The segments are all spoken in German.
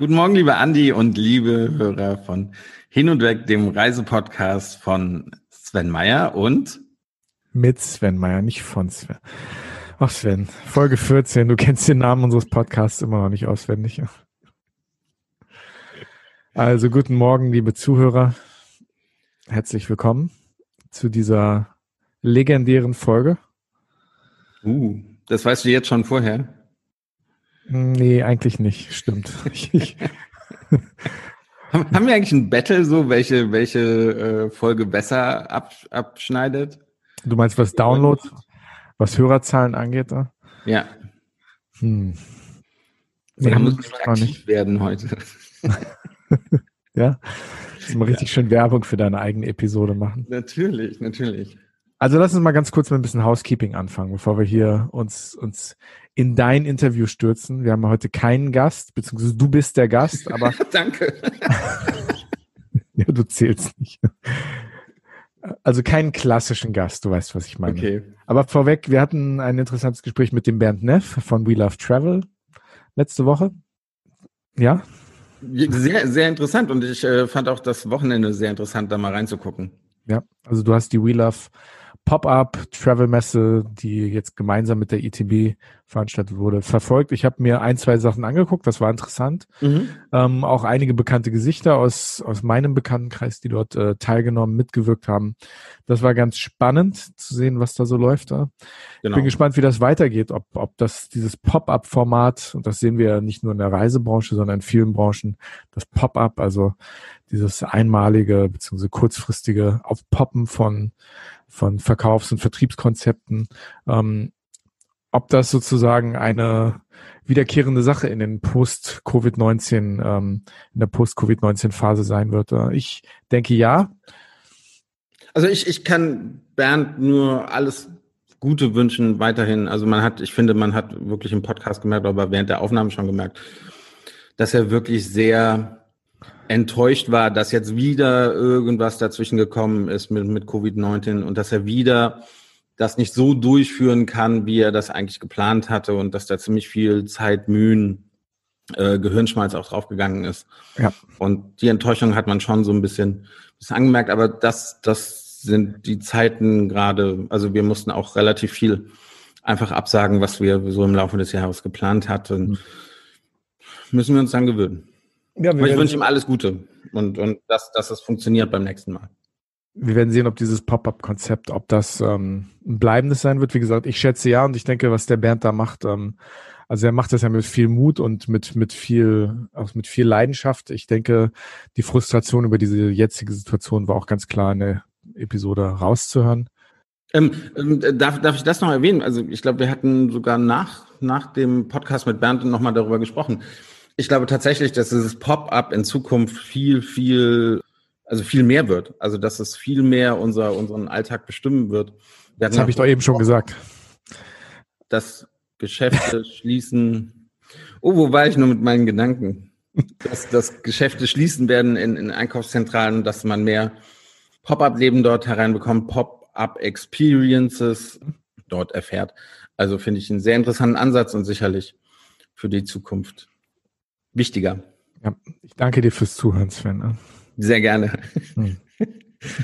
Guten Morgen, liebe Andi und liebe Hörer von Hin und Weg, dem Reisepodcast von Sven Meyer und mit Sven Meyer, nicht von Sven. Ach Sven, Folge 14, du kennst den Namen unseres Podcasts immer noch nicht auswendig. Also guten Morgen, liebe Zuhörer. Herzlich willkommen zu dieser legendären Folge. Uh, das weißt du jetzt schon vorher? Nee, eigentlich nicht. Stimmt. haben wir eigentlich ein Battle, so welche, welche äh, Folge besser ab, abschneidet? Du meinst, was Downloads, was Hörerzahlen angeht? Da? Ja. Hm. Nee, haben müssen wir aktiv nicht. werden heute. ja. Mal richtig ja. schön Werbung für deine eigene Episode machen. Natürlich, natürlich. Also lass uns mal ganz kurz mit ein bisschen Housekeeping anfangen, bevor wir hier uns, uns in dein Interview stürzen. Wir haben heute keinen Gast, beziehungsweise du bist der Gast, aber. Danke. ja, du zählst nicht. Also keinen klassischen Gast, du weißt, was ich meine. Okay. Aber vorweg, wir hatten ein interessantes Gespräch mit dem Bernd Neff von We Love Travel letzte Woche. Ja? Sehr, sehr interessant und ich äh, fand auch das Wochenende sehr interessant, da mal reinzugucken. Ja, also du hast die We Love Pop-up-Travel-Messe, die jetzt gemeinsam mit der ITB veranstaltet wurde, verfolgt. Ich habe mir ein, zwei Sachen angeguckt, das war interessant. Mhm. Ähm, auch einige bekannte Gesichter aus, aus meinem Bekanntenkreis, die dort äh, teilgenommen, mitgewirkt haben. Das war ganz spannend zu sehen, was da so läuft. Da. Genau. Bin gespannt, wie das weitergeht, ob, ob das dieses Pop-up-Format, und das sehen wir ja nicht nur in der Reisebranche, sondern in vielen Branchen, das Pop-up, also dieses einmalige bzw. kurzfristige Aufpoppen von von Verkaufs- und Vertriebskonzepten, ähm, ob das sozusagen eine wiederkehrende Sache in den Post-Covid-19, ähm, in der Post-Covid-19-Phase sein wird. Äh, ich denke ja. Also ich, ich kann Bernd nur alles Gute wünschen weiterhin. Also man hat, ich finde, man hat wirklich im Podcast gemerkt, aber während der Aufnahme schon gemerkt, dass er wirklich sehr enttäuscht war, dass jetzt wieder irgendwas dazwischen gekommen ist mit, mit Covid-19 und dass er wieder das nicht so durchführen kann, wie er das eigentlich geplant hatte und dass da ziemlich viel Zeit, Mühen, äh, Gehirnschmalz auch draufgegangen ist. Ja. Und die Enttäuschung hat man schon so ein bisschen, bisschen angemerkt, aber das, das sind die Zeiten gerade, also wir mussten auch relativ viel einfach absagen, was wir so im Laufe des Jahres geplant hatten. Mhm. Müssen wir uns dann gewöhnen. Ja, ich wünsche ihm alles Gute und, und dass, dass es funktioniert beim nächsten Mal. Wir werden sehen, ob dieses Pop-up-Konzept, ob das ähm, ein bleibendes sein wird. Wie gesagt, ich schätze ja und ich denke, was der Bernd da macht, ähm, also er macht das ja mit viel Mut und mit, mit viel, auch mit viel Leidenschaft. Ich denke, die Frustration über diese jetzige Situation war auch ganz klar in der Episode rauszuhören. Ähm, ähm, darf, darf ich das noch erwähnen? Also ich glaube, wir hatten sogar nach, nach dem Podcast mit Bernd nochmal darüber gesprochen ich glaube tatsächlich, dass dieses Pop-up in Zukunft viel, viel, also viel mehr wird. Also dass es viel mehr unser, unseren Alltag bestimmen wird. Das habe ich doch eben schon gesagt. Das Geschäfte schließen. Oh, wo war ich nur mit meinen Gedanken? Dass, dass Geschäfte schließen werden in, in Einkaufszentralen, dass man mehr Pop-up-Leben dort hereinbekommt, Pop-up-Experiences dort erfährt. Also finde ich einen sehr interessanten Ansatz und sicherlich für die Zukunft wichtiger. Ja, ich danke dir fürs Zuhören, Sven. Ne? Sehr gerne. Hm.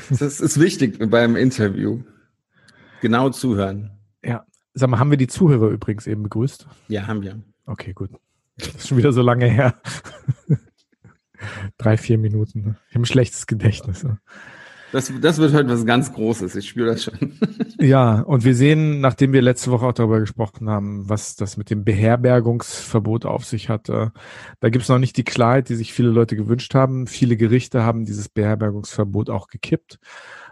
Das ist wichtig beim Interview. Genau zuhören. Ja. Sag mal, haben wir die Zuhörer übrigens eben begrüßt? Ja, haben wir. Okay, gut. Das ist schon wieder so lange her. Drei, vier Minuten. Ne? Ich habe ein schlechtes Gedächtnis. Das, das wird heute was ganz Großes, ich spüre das schon. ja, und wir sehen, nachdem wir letzte Woche auch darüber gesprochen haben, was das mit dem Beherbergungsverbot auf sich hat, äh, da gibt es noch nicht die Klarheit, die sich viele Leute gewünscht haben. Viele Gerichte haben dieses Beherbergungsverbot auch gekippt,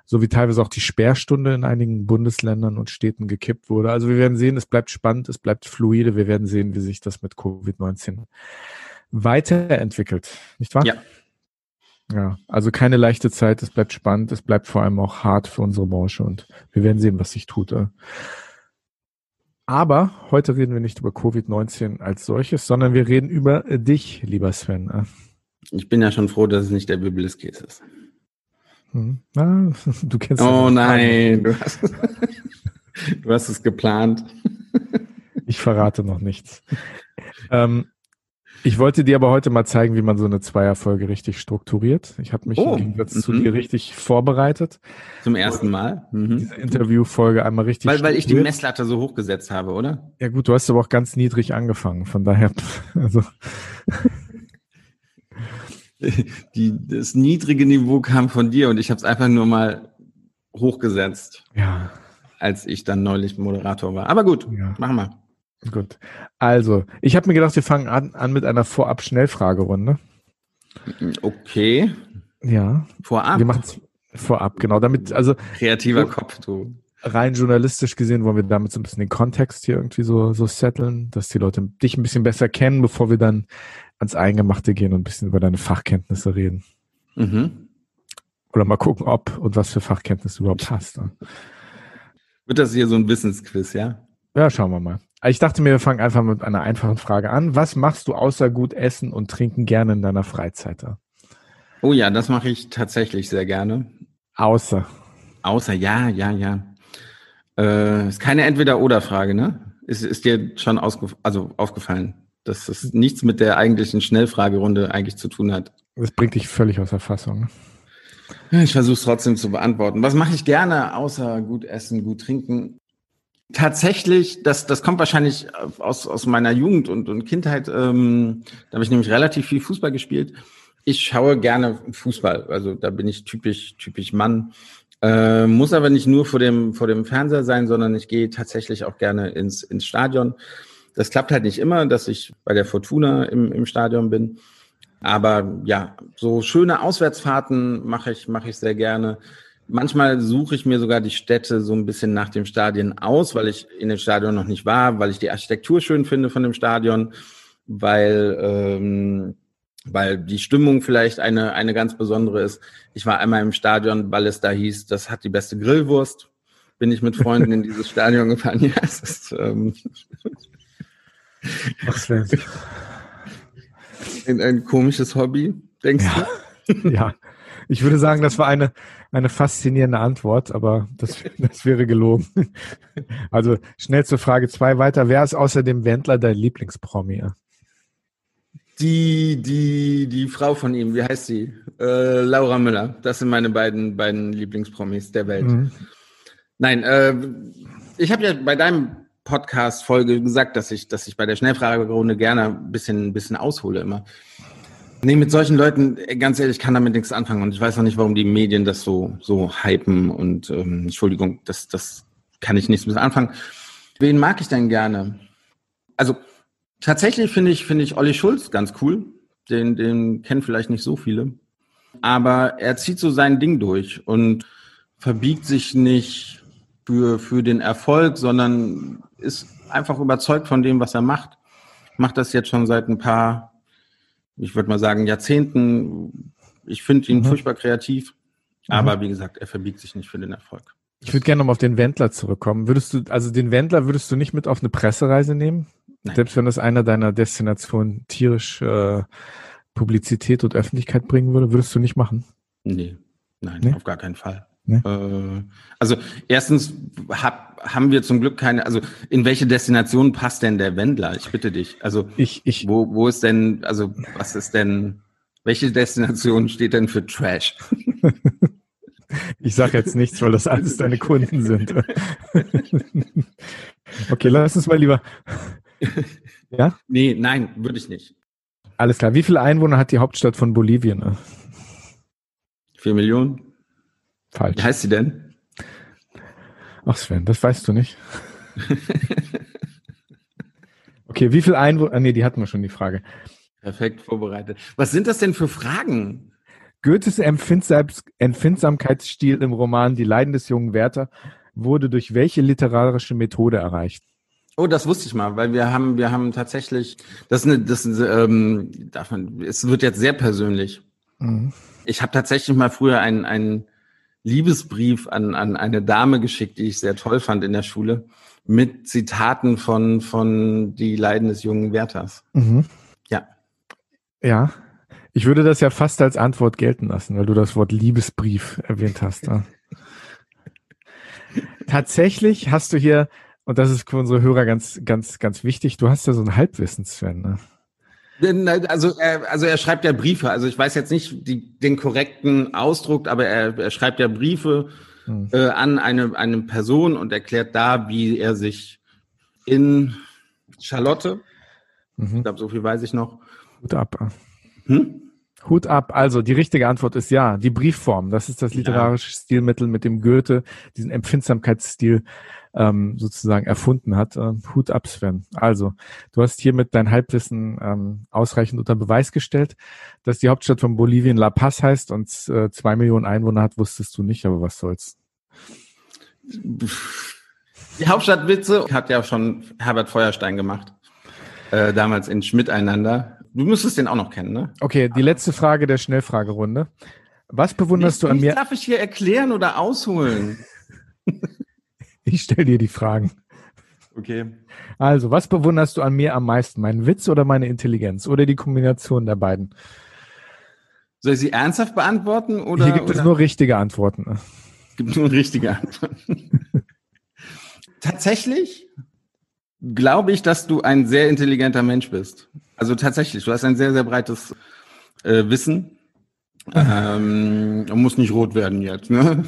so wie teilweise auch die Sperrstunde in einigen Bundesländern und Städten gekippt wurde. Also wir werden sehen, es bleibt spannend, es bleibt fluide, wir werden sehen, wie sich das mit Covid-19 weiterentwickelt, nicht wahr? Ja. Ja, also keine leichte Zeit, es bleibt spannend, es bleibt vor allem auch hart für unsere Branche und wir werden sehen, was sich tut. Äh. Aber heute reden wir nicht über Covid-19 als solches, sondern wir reden über dich, lieber Sven. Äh. Ich bin ja schon froh, dass es nicht der Bibliskäse ist. Hm. Ah, du kennst Oh nein, du hast, du hast es geplant. Ich verrate noch nichts. Ähm, Ich wollte dir aber heute mal zeigen, wie man so eine Zweierfolge richtig strukturiert. Ich habe mich oh. im Gegensatz zu mhm. dir richtig vorbereitet. Zum ersten Mal? Mhm. Diese Interviewfolge einmal richtig. Weil, weil ich die Messlatte so hochgesetzt habe, oder? Ja gut, du hast aber auch ganz niedrig angefangen. Von daher, also. Die, das niedrige Niveau kam von dir und ich habe es einfach nur mal hochgesetzt. Ja. Als ich dann neulich Moderator war. Aber gut, ja. machen wir. Gut. Also, ich habe mir gedacht, wir fangen an, an mit einer Vorab-Schnellfragerunde. Okay. Ja. Vorab. Wir machen es vorab, genau. Damit, also. Kreativer so, Kopf, du. Rein journalistisch gesehen wollen wir damit so ein bisschen den Kontext hier irgendwie so, so setteln, dass die Leute dich ein bisschen besser kennen, bevor wir dann ans Eingemachte gehen und ein bisschen über deine Fachkenntnisse reden. Mhm. Oder mal gucken, ob und was für Fachkenntnisse du überhaupt hast. Ne? Wird das hier so ein Wissensquiz, ja? Ja, schauen wir mal. Ich dachte mir, wir fangen einfach mit einer einfachen Frage an. Was machst du außer gut essen und trinken gerne in deiner Freizeit? Oh ja, das mache ich tatsächlich sehr gerne. Außer. Außer, ja, ja, ja. Äh, ist keine Entweder-Oder-Frage, ne? Ist, ist dir schon also aufgefallen, dass es nichts mit der eigentlichen Schnellfragerunde eigentlich zu tun hat? Das bringt dich völlig aus der Fassung. Ich versuche es trotzdem zu beantworten. Was mache ich gerne außer gut essen, gut trinken? Tatsächlich, das, das kommt wahrscheinlich aus, aus meiner Jugend und, und Kindheit. Ähm, da habe ich nämlich relativ viel Fußball gespielt. Ich schaue gerne Fußball. Also da bin ich typisch, typisch Mann. Äh, muss aber nicht nur vor dem, vor dem Fernseher sein, sondern ich gehe tatsächlich auch gerne ins, ins Stadion. Das klappt halt nicht immer, dass ich bei der Fortuna im, im Stadion bin. Aber ja, so schöne Auswärtsfahrten mache ich, mache ich sehr gerne. Manchmal suche ich mir sogar die Städte so ein bisschen nach dem Stadion aus, weil ich in dem Stadion noch nicht war, weil ich die Architektur schön finde von dem Stadion, weil, ähm, weil die Stimmung vielleicht eine, eine ganz besondere ist. Ich war einmal im Stadion, weil es da hieß, das hat die beste Grillwurst. Bin ich mit Freunden in dieses Stadion gefahren. Ja, es ist ähm, Ach, ein, ein komisches Hobby, denkst ja. du? Ja. Ich würde sagen, das war eine, eine faszinierende Antwort, aber das, das wäre gelogen. Also schnell zur Frage zwei weiter. Wer ist außer dem Wendler dein Lieblingspromi? Die, die, die Frau von ihm, wie heißt sie? Äh, Laura Müller. Das sind meine beiden, beiden Lieblingspromis der Welt. Mhm. Nein, äh, ich habe ja bei deinem Podcast-Folge gesagt, dass ich, dass ich bei der Schnellfragerunde gerne ein bisschen, ein bisschen aushole immer. Nee, mit solchen Leuten, ganz ehrlich, kann damit nichts anfangen. Und ich weiß auch nicht, warum die Medien das so, so hypen. Und ähm, Entschuldigung, das, das kann ich nichts mit anfangen. Wen mag ich denn gerne? Also tatsächlich finde ich, finde ich Olli Schulz ganz cool. Den, den kennen vielleicht nicht so viele. Aber er zieht so sein Ding durch und verbiegt sich nicht für, für den Erfolg, sondern ist einfach überzeugt von dem, was er macht. Macht das jetzt schon seit ein paar ich würde mal sagen, Jahrzehnten. Ich finde ihn mhm. furchtbar kreativ, mhm. aber wie gesagt, er verbiegt sich nicht für den Erfolg. Ich würde gerne noch mal auf den Wendler zurückkommen. Würdest du, also den Wendler würdest du nicht mit auf eine Pressereise nehmen? Nein. Selbst wenn das einer deiner Destinationen tierisch äh, Publizität und Öffentlichkeit bringen würde, würdest du nicht machen? Nee, nein, nee? auf gar keinen Fall. Nee? Äh, also erstens hab, haben wir zum Glück keine, also in welche Destination passt denn der Wendler? Ich bitte dich. Also ich, ich, wo, wo ist denn, also was ist denn, welche Destination steht denn für Trash? ich sage jetzt nichts, weil das alles deine Kunden sind. okay, lass uns mal lieber. Ja? Nee, nein, würde ich nicht. Alles klar. Wie viele Einwohner hat die Hauptstadt von Bolivien? Vier Millionen. Falsch. Wie heißt sie denn? Ach Sven, das weißt du nicht. okay, wie viel Einwohner? Ah, nee, die hatten wir schon die Frage. Perfekt vorbereitet. Was sind das denn für Fragen? Goethes Empfindsamkeitsstil im Roman Die Leiden des jungen Werther wurde durch welche literarische Methode erreicht? Oh, das wusste ich mal, weil wir haben, wir haben tatsächlich, das ist eine, das ist, ähm, davon, es wird jetzt sehr persönlich. Mhm. Ich habe tatsächlich mal früher einen, einen Liebesbrief an, an eine Dame geschickt, die ich sehr toll fand in der Schule, mit Zitaten von, von Die Leiden des jungen Werthers. Mhm. Ja. Ja. Ich würde das ja fast als Antwort gelten lassen, weil du das Wort Liebesbrief erwähnt hast. Tatsächlich hast du hier, und das ist für unsere Hörer ganz, ganz, ganz wichtig, du hast ja so ein Halbwissensfan. Ne? Also er, also er schreibt ja Briefe. Also ich weiß jetzt nicht die, den korrekten Ausdruck, aber er, er schreibt ja Briefe hm. äh, an eine, eine Person und erklärt da, wie er sich in Charlotte, mhm. ich glaube, so viel weiß ich noch. Hut ab. Hm? Hut ab. Also die richtige Antwort ist ja, die Briefform. Das ist das literarische ja. Stilmittel, mit dem Goethe diesen Empfindsamkeitsstil ähm, sozusagen erfunden hat. Ähm, Hut ab, Sven. Also, du hast hiermit dein Halbwissen ähm, ausreichend unter Beweis gestellt, dass die Hauptstadt von Bolivien La Paz heißt und äh, zwei Millionen Einwohner hat, wusstest du nicht, aber was soll's. Die Hauptstadtwitze hat ja schon Herbert Feuerstein gemacht. Äh, damals in Schmidt einander. Du müsstest den auch noch kennen, ne? Okay, die letzte Frage der Schnellfragerunde. Was bewunderst nicht, du an mir? Darf ich hier erklären oder ausholen? ich stelle dir die Fragen. Okay. Also, was bewunderst du an mir am meisten? Meinen Witz oder meine Intelligenz? Oder die Kombination der beiden? Soll ich sie ernsthaft beantworten? Oder, Hier gibt oder? es nur richtige Antworten. Es gibt nur richtige Antworten. Tatsächlich glaube ich, dass du ein sehr intelligenter Mensch bist. Also tatsächlich, du hast ein sehr, sehr breites äh, Wissen. Ähm, man muss nicht rot werden jetzt, ne?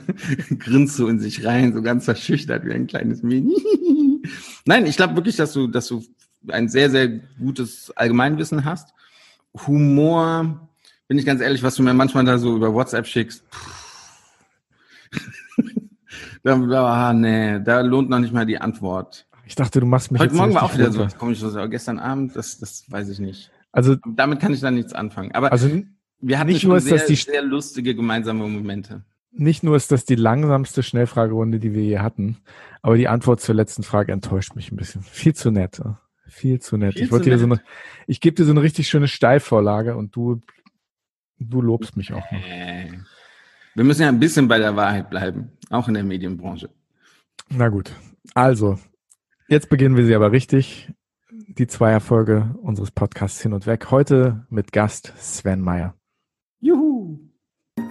Grinst so in sich rein, so ganz verschüchtert wie ein kleines Mini. Nein, ich glaube wirklich, dass du, dass du ein sehr, sehr gutes Allgemeinwissen hast. Humor, bin ich ganz ehrlich, was du mir manchmal da so über WhatsApp schickst. da, da, ah, nee, da lohnt noch nicht mal die Antwort. Ich dachte, du machst mich Heute Morgen war auch wieder runter. so. Ich so, gestern Abend, das, das weiß ich nicht. Also damit kann ich dann nichts anfangen. Aber also wir hatten nicht nur sehr, ist das die, sehr lustige gemeinsame Momente. Nicht nur ist das die langsamste Schnellfragerunde, die wir je hatten, aber die Antwort zur letzten Frage enttäuscht mich ein bisschen. Viel zu nett. Viel zu nett. Viel ich wollte dir so eine, ich gebe dir so eine richtig schöne Steilvorlage und du, du lobst mich auch noch. Wir müssen ja ein bisschen bei der Wahrheit bleiben, auch in der Medienbranche. Na gut. Also, Jetzt beginnen wir sie aber richtig. Die Zweierfolge unseres Podcasts hin und weg. Heute mit Gast Sven Meyer.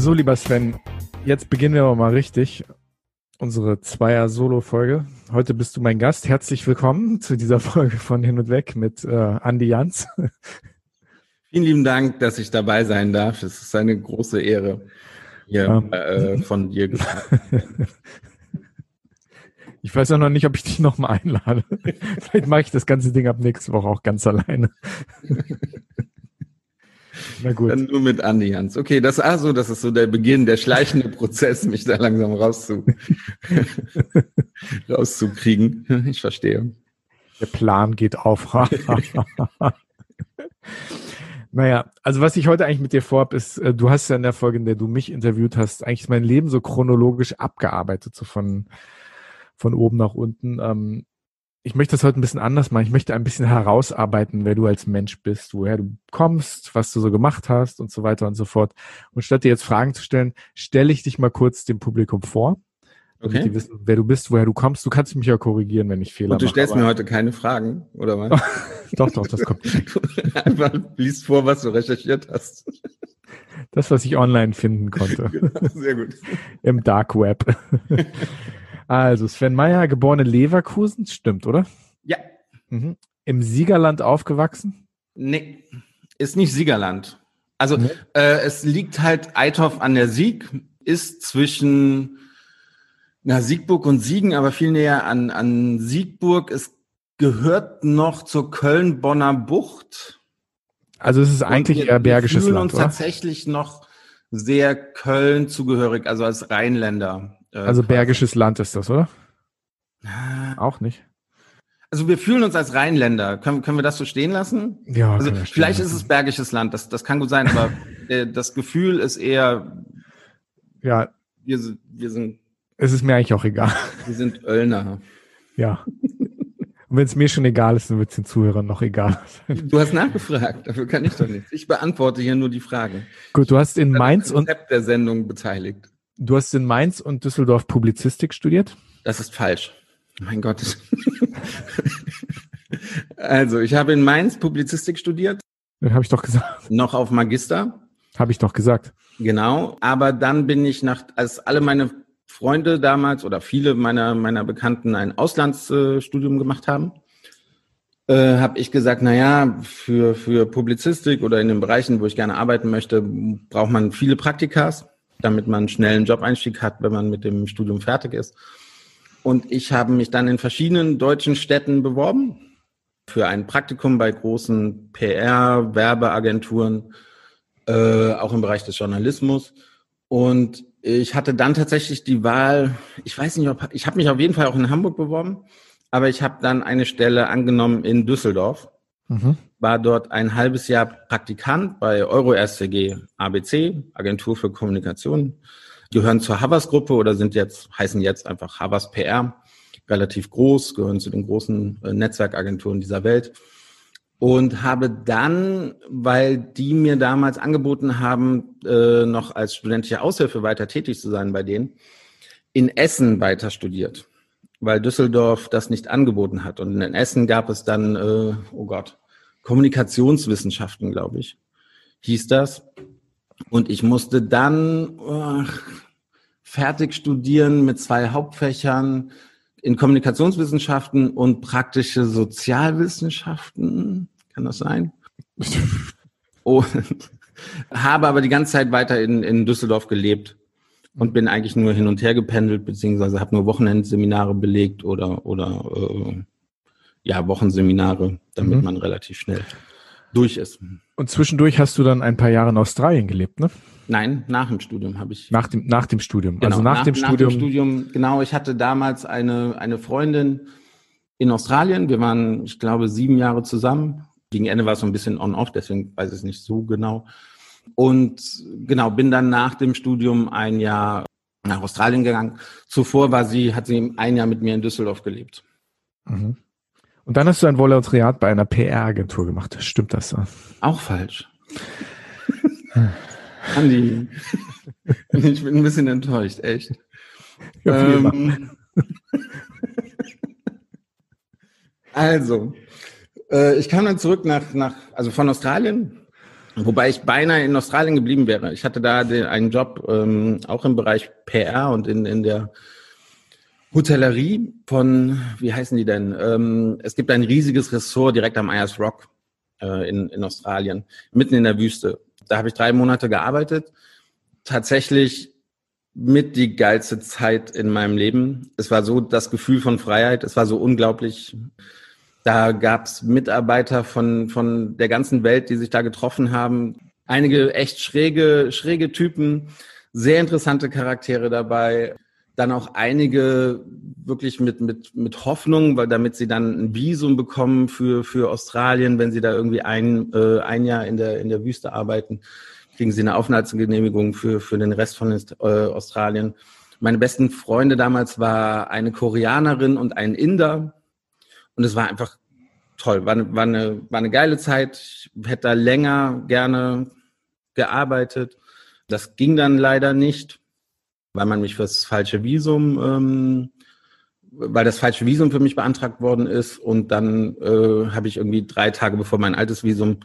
So, lieber Sven, jetzt beginnen wir aber mal richtig. Unsere Zweier-Solo-Folge. Heute bist du mein Gast. Herzlich willkommen zu dieser Folge von Hin und Weg mit äh, Andi Jans. Vielen lieben Dank, dass ich dabei sein darf. Es ist eine große Ehre, hier um, äh, von dir. Ich weiß auch noch nicht, ob ich dich nochmal einlade. Vielleicht mache ich das ganze Ding ab nächste Woche auch ganz alleine. Na gut. Dann nur mit Andi Hans. Okay, das, also, das ist so der Beginn, der schleichende Prozess, mich da langsam rauszu, rauszukriegen. Ich verstehe. Der Plan geht auf. naja, also was ich heute eigentlich mit dir vorhab, ist, äh, du hast ja in der Folge, in der du mich interviewt hast, eigentlich mein Leben so chronologisch abgearbeitet, so von, von oben nach unten. Ähm, ich möchte das heute ein bisschen anders machen. Ich möchte ein bisschen herausarbeiten, wer du als Mensch bist, woher du kommst, was du so gemacht hast und so weiter und so fort. Und statt dir jetzt Fragen zu stellen, stelle ich dich mal kurz dem Publikum vor, damit okay. die wissen, wer du bist, woher du kommst. Du kannst mich ja korrigieren, wenn ich Fehler mache. Und du stellst mache, mir heute keine Fragen, oder was? doch, doch, das kommt. Einfach liest vor, was du recherchiert hast. Das, was ich online finden konnte. Genau, sehr gut. Im Dark Web. Also Sven Meyer, geboren in Leverkusen, stimmt, oder? Ja. Mhm. Im Siegerland aufgewachsen? Nee, ist nicht Siegerland. Also nee. äh, es liegt halt Eithoff an der Sieg, ist zwischen na, Siegburg und Siegen, aber viel näher an, an Siegburg. Es gehört noch zur Köln-Bonner Bucht. Also es ist eigentlich wir, eher bergisches wir Land, uns oder? tatsächlich noch sehr Köln zugehörig, also als Rheinländer. Äh, also Bergisches Land ist das, oder? Auch nicht. Also wir fühlen uns als Rheinländer. Können, können wir das so stehen lassen? Ja. Also vielleicht ist es Bergisches Land, das, das kann gut sein, aber äh, das Gefühl ist eher. Ja. Wir, wir sind. Es ist mir eigentlich auch egal. Wir sind Öllner. Ja. Und wenn es mir schon egal ist, dann wird es den Zuhörern noch egal sein. Du hast nachgefragt, dafür kann ich doch nichts. Ich beantworte hier nur die Fragen. Gut, du hast in Mainz und der Sendung beteiligt. Du hast in Mainz und Düsseldorf Publizistik studiert? Das ist falsch. Mein Gott. also, ich habe in Mainz Publizistik studiert. Habe ich doch gesagt. Noch auf Magister. Habe ich doch gesagt. Genau, aber dann bin ich nach, als alle meine Freunde damals oder viele meiner, meiner Bekannten ein Auslandsstudium gemacht haben, äh, habe ich gesagt, na ja, für, für Publizistik oder in den Bereichen, wo ich gerne arbeiten möchte, braucht man viele Praktikas, damit man schnell einen Job-Einstieg hat, wenn man mit dem Studium fertig ist. Und ich habe mich dann in verschiedenen deutschen Städten beworben für ein Praktikum bei großen PR, Werbeagenturen, äh, auch im Bereich des Journalismus. Und ich hatte dann tatsächlich die Wahl, ich weiß nicht, ob ich habe mich auf jeden Fall auch in Hamburg beworben, aber ich habe dann eine Stelle angenommen in Düsseldorf. Mhm. War dort ein halbes Jahr Praktikant bei EuroRCG ABC, Agentur für Kommunikation. Gehören zur Havas Gruppe oder sind jetzt, heißen jetzt einfach Havas PR. Relativ groß, gehören zu den großen äh, Netzwerkagenturen dieser Welt und habe dann, weil die mir damals angeboten haben, äh, noch als studentische Aushilfe weiter tätig zu sein bei denen, in Essen weiter studiert, weil Düsseldorf das nicht angeboten hat. Und in Essen gab es dann, äh, oh Gott, Kommunikationswissenschaften, glaube ich, hieß das. Und ich musste dann oh, fertig studieren mit zwei Hauptfächern, in Kommunikationswissenschaften und praktische Sozialwissenschaften. Kann das sein? und habe aber die ganze Zeit weiter in, in Düsseldorf gelebt und bin eigentlich nur hin und her gependelt, beziehungsweise habe nur Wochenendseminare belegt oder, oder äh, ja, Wochenseminare, damit mhm. man relativ schnell durch ist. Und zwischendurch hast du dann ein paar Jahre in Australien gelebt, ne? Nein, nach dem Studium habe ich. Nach dem, nach dem Studium. Genau, also nach, nach, dem nach Studium. Dem Studium. Genau, ich hatte damals eine, eine Freundin in Australien. Wir waren, ich glaube, sieben Jahre zusammen. Gegen Ende war es so ein bisschen on-off, deswegen weiß ich es nicht so genau. Und genau, bin dann nach dem Studium ein Jahr nach Australien gegangen. Zuvor war sie, hat sie ein Jahr mit mir in Düsseldorf gelebt. Mhm. Und dann hast du ein Volontariat bei einer PR-Agentur gemacht. Stimmt das? Auch falsch. Andi, ich bin ein bisschen enttäuscht, echt. Ähm, also, äh, ich kam dann zurück nach, nach, also von Australien, wobei ich beinahe in Australien geblieben wäre. Ich hatte da den, einen Job ähm, auch im Bereich PR und in, in der Hotellerie von, wie heißen die denn? Ähm, es gibt ein riesiges Ressort direkt am Ayers Rock äh, in, in Australien, mitten in der Wüste. Da habe ich drei Monate gearbeitet. Tatsächlich mit die geilste Zeit in meinem Leben. Es war so das Gefühl von Freiheit. Es war so unglaublich. Da gab es Mitarbeiter von, von der ganzen Welt, die sich da getroffen haben. Einige echt schräge, schräge Typen, sehr interessante Charaktere dabei. Dann auch einige wirklich mit, mit, mit Hoffnung, weil damit sie dann ein Visum bekommen für, für Australien, wenn sie da irgendwie ein, äh, ein Jahr in der, in der Wüste arbeiten, kriegen sie eine Aufenthaltsgenehmigung für, für den Rest von äh, Australien. Meine besten Freunde damals war eine Koreanerin und ein Inder. Und es war einfach toll, war eine, war eine, war eine geile Zeit. Ich hätte da länger gerne gearbeitet. Das ging dann leider nicht, weil man mich fürs falsche Visum ähm, weil das falsche Visum für mich beantragt worden ist. Und dann äh, habe ich irgendwie drei Tage bevor mein altes Visum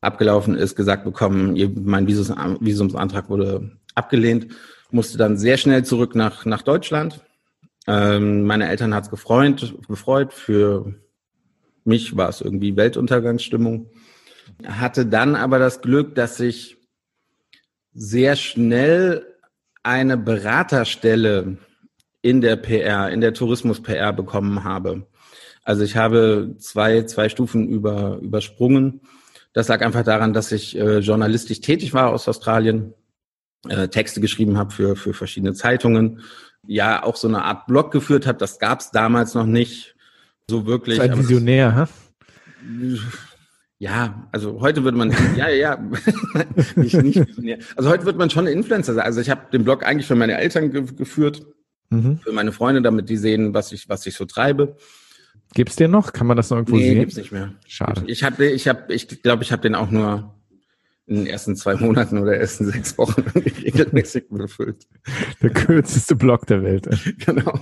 abgelaufen ist, gesagt bekommen, mein Visums, Visumsantrag wurde abgelehnt, musste dann sehr schnell zurück nach, nach Deutschland. Ähm, meine Eltern hat es gefreut, gefreut. Für mich war es irgendwie Weltuntergangsstimmung. Hatte dann aber das Glück, dass ich sehr schnell eine Beraterstelle in der PR, in der Tourismus-PR bekommen habe. Also ich habe zwei, zwei Stufen über, übersprungen. Das lag einfach daran, dass ich äh, journalistisch tätig war aus Australien, äh, Texte geschrieben habe für, für verschiedene Zeitungen, ja auch so eine Art Blog geführt habe. Das gab es damals noch nicht so wirklich. Ein Visionär, hä? Ja, also heute würde man, ja, ja, nicht, nicht. Also heute wird man schon Influencer sein. Also ich habe den Blog eigentlich für meine Eltern ge geführt, mhm. für meine Freunde, damit die sehen, was ich, was ich so treibe. Gibt's den noch? Kann man das noch irgendwo nee, sehen? Nee, gibt's nicht mehr. Schade. Ich habe, ich habe, ich glaube, ich habe den auch nur in den ersten zwei Monaten oder ersten sechs Wochen regelmäßig befüllt. Der kürzeste Blog der Welt. genau.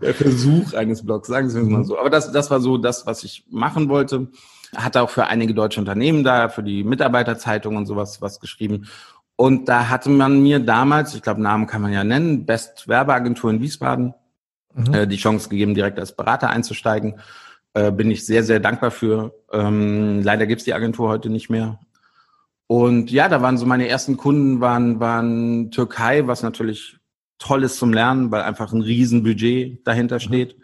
Der Versuch eines Blogs, sagen Sie es mal so. Aber das, das war so das, was ich machen wollte. Hatte auch für einige deutsche Unternehmen da, für die Mitarbeiterzeitung und sowas was geschrieben. Und da hatte man mir damals, ich glaube, Namen kann man ja nennen, Best Werbeagentur in Wiesbaden, mhm. äh, die Chance gegeben, direkt als Berater einzusteigen. Äh, bin ich sehr, sehr dankbar für. Ähm, leider gibt's die Agentur heute nicht mehr. Und ja, da waren so meine ersten Kunden waren, waren Türkei, was natürlich toll ist zum Lernen, weil einfach ein Riesenbudget dahinter mhm. steht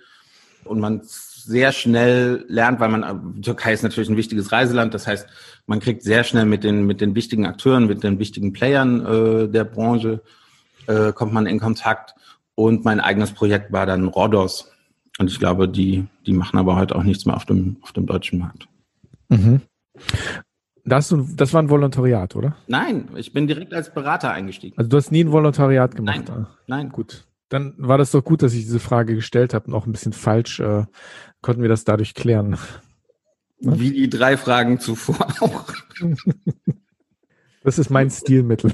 und man sehr schnell lernt, weil man Türkei ist natürlich ein wichtiges Reiseland, das heißt, man kriegt sehr schnell mit den mit den wichtigen Akteuren, mit den wichtigen Playern äh, der Branche äh, kommt man in Kontakt und mein eigenes Projekt war dann Rodos und ich glaube, die die machen aber heute auch nichts mehr auf dem auf dem deutschen Markt. Mhm. Das, das war ein Volontariat, oder? Nein, ich bin direkt als Berater eingestiegen. Also du hast nie ein Volontariat gemacht? Nein, nein. Gut. Dann war das doch gut, dass ich diese Frage gestellt habe und auch ein bisschen falsch. Äh, konnten wir das dadurch klären. Wie die drei Fragen zuvor auch. Das ist mein Stilmittel.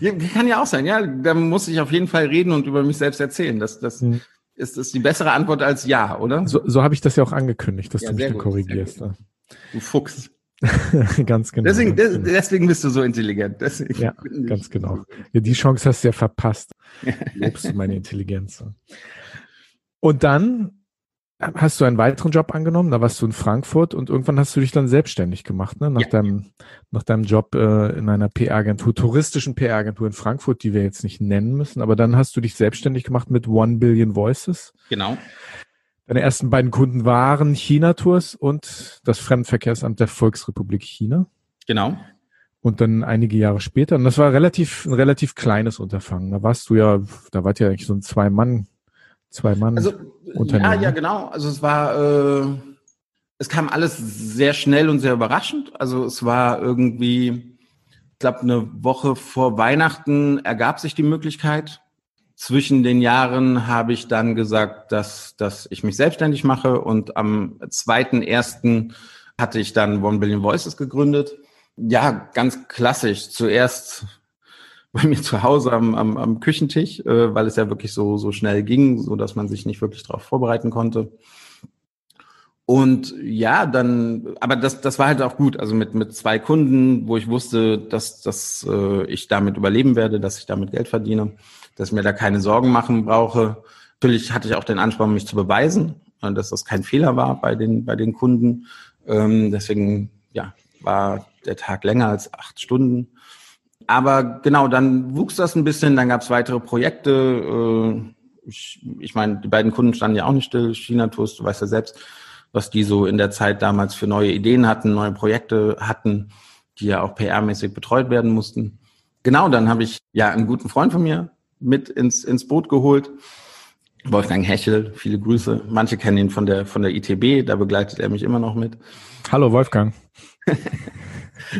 Ja, kann ja auch sein, ja. Da muss ich auf jeden Fall reden und über mich selbst erzählen. Das, das hm. ist, ist die bessere Antwort als ja, oder? So, so habe ich das ja auch angekündigt, dass ja, du mich dann korrigierst. Du Fuchs. ganz genau. Deswegen, des, deswegen bist du so intelligent. Deswegen ja, ganz genau. Ja, die Chance hast du ja verpasst. Lobst du meine Intelligenz. Und dann hast du einen weiteren Job angenommen, da warst du in Frankfurt und irgendwann hast du dich dann selbstständig gemacht, ne? nach, ja. deinem, nach deinem Job äh, in einer PR-Agentur, touristischen PR-Agentur in Frankfurt, die wir jetzt nicht nennen müssen, aber dann hast du dich selbstständig gemacht mit One Billion Voices. Genau. Deine ersten beiden Kunden waren China Tours und das Fremdenverkehrsamt der Volksrepublik China. Genau. Und dann einige Jahre später, und das war relativ, ein relativ kleines Unterfangen. Da warst du ja, da wart ja eigentlich so ein Zwei-Mann, Zwei-Mann. Also, ja, ja, genau. Also es war, äh, es kam alles sehr schnell und sehr überraschend. Also es war irgendwie, ich glaube, eine Woche vor Weihnachten ergab sich die Möglichkeit, zwischen den Jahren habe ich dann gesagt, dass, dass ich mich selbstständig mache und am zweiten ersten hatte ich dann One Billion Voices gegründet. Ja, ganz klassisch. Zuerst bei mir zu Hause am, am, am Küchentisch, äh, weil es ja wirklich so, so schnell ging, so dass man sich nicht wirklich darauf vorbereiten konnte. Und ja, dann, aber das, das war halt auch gut. Also mit, mit zwei Kunden, wo ich wusste, dass, dass äh, ich damit überleben werde, dass ich damit Geld verdiene dass ich mir da keine Sorgen machen brauche. Natürlich hatte ich auch den Ansporn, mich zu beweisen, äh, dass das kein Fehler war bei den, bei den Kunden. Ähm, deswegen, ja, war der Tag länger als acht Stunden. Aber genau, dann wuchs das ein bisschen, dann gab es weitere Projekte. Äh, ich, ich meine, die beiden Kunden standen ja auch nicht still. China Tours, du weißt ja selbst, was die so in der Zeit damals für neue Ideen hatten, neue Projekte hatten, die ja auch PR-mäßig betreut werden mussten. Genau, dann habe ich ja einen guten Freund von mir, mit ins, ins Boot geholt. Wolfgang Hechel, viele Grüße. Manche kennen ihn von der, von der ITB, da begleitet er mich immer noch mit. Hallo Wolfgang.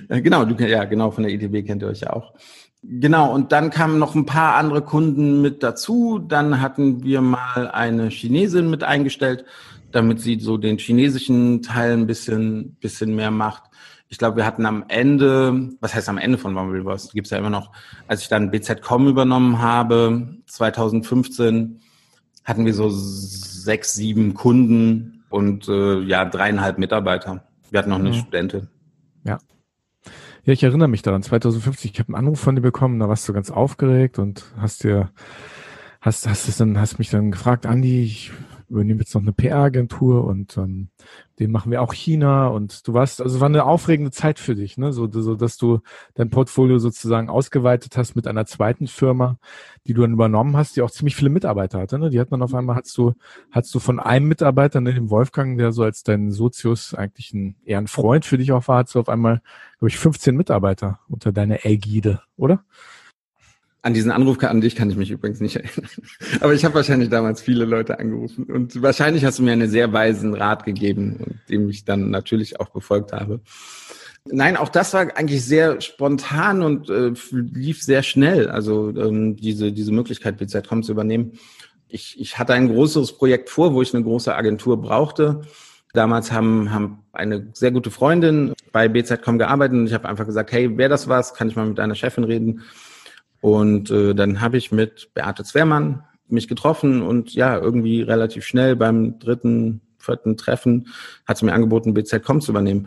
Genau, du, ja, genau, von der ITB kennt ihr euch ja auch. Genau, und dann kamen noch ein paar andere Kunden mit dazu. Dann hatten wir mal eine Chinesin mit eingestellt, damit sie so den chinesischen Teil ein bisschen, bisschen mehr macht ich glaube, wir hatten am Ende, was heißt am Ende von Wars, gibt es ja immer noch, als ich dann BZ.com übernommen habe, 2015, hatten wir so sechs, sieben Kunden und äh, ja, dreieinhalb Mitarbeiter. Wir hatten noch eine mhm. Studentin. Ja. Ja, ich erinnere mich daran, 2050, ich habe einen Anruf von dir bekommen, da warst du ganz aufgeregt und hast dir, hast, hast es dann, hast mich dann gefragt, Andi, ich übernehmen jetzt noch eine PR-Agentur und ähm, den machen wir auch China und du warst, also war eine aufregende Zeit für dich, ne? So, so dass du dein Portfolio sozusagen ausgeweitet hast mit einer zweiten Firma, die du dann übernommen hast, die auch ziemlich viele Mitarbeiter hatte. Ne? Die hat man auf einmal, hast du, hast du von einem Mitarbeiter, ne, dem Wolfgang, der so als dein Sozius eigentlich ein eher ein Freund für dich auch war, hast du auf einmal, glaube ich, 15 Mitarbeiter unter deiner Ägide, oder? An diesen Anruf an dich kann ich mich übrigens nicht erinnern. Aber ich habe wahrscheinlich damals viele Leute angerufen. Und wahrscheinlich hast du mir einen sehr weisen Rat gegeben, dem ich dann natürlich auch befolgt habe. Nein, auch das war eigentlich sehr spontan und äh, lief sehr schnell. Also ähm, diese, diese Möglichkeit, BZ.com zu übernehmen. ich, ich hatte ein größeres Projekt vor, wo ich eine große Agentur brauchte. Damals haben, haben eine sehr gute Freundin bei BZ.com gearbeitet und ich habe einfach gesagt, hey, wäre das was? Kann ich mal mit deiner Chefin reden? Und äh, dann habe ich mit Beate Zwermann mich getroffen und ja, irgendwie relativ schnell beim dritten, vierten Treffen hat sie mir angeboten, BZ.com zu übernehmen.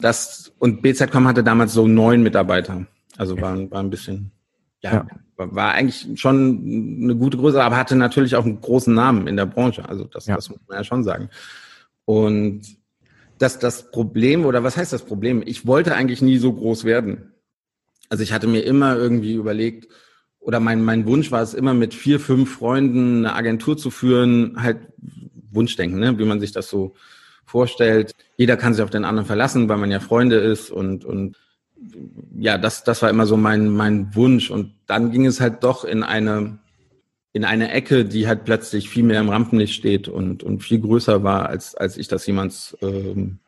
Das, und BZ.com hatte damals so neun Mitarbeiter. Also war, war ein bisschen, ja, ja, war eigentlich schon eine gute Größe, aber hatte natürlich auch einen großen Namen in der Branche. Also das, ja. das muss man ja schon sagen. Und das, das Problem, oder was heißt das Problem? Ich wollte eigentlich nie so groß werden. Also ich hatte mir immer irgendwie überlegt, oder mein, mein Wunsch war es immer mit vier, fünf Freunden eine Agentur zu führen, halt Wunschdenken, ne? wie man sich das so vorstellt. Jeder kann sich auf den anderen verlassen, weil man ja Freunde ist und, und ja, das, das war immer so mein, mein Wunsch. Und dann ging es halt doch in eine, in eine Ecke, die halt plötzlich viel mehr im Rampenlicht steht und, und viel größer war, als, als ich das jemals ähm,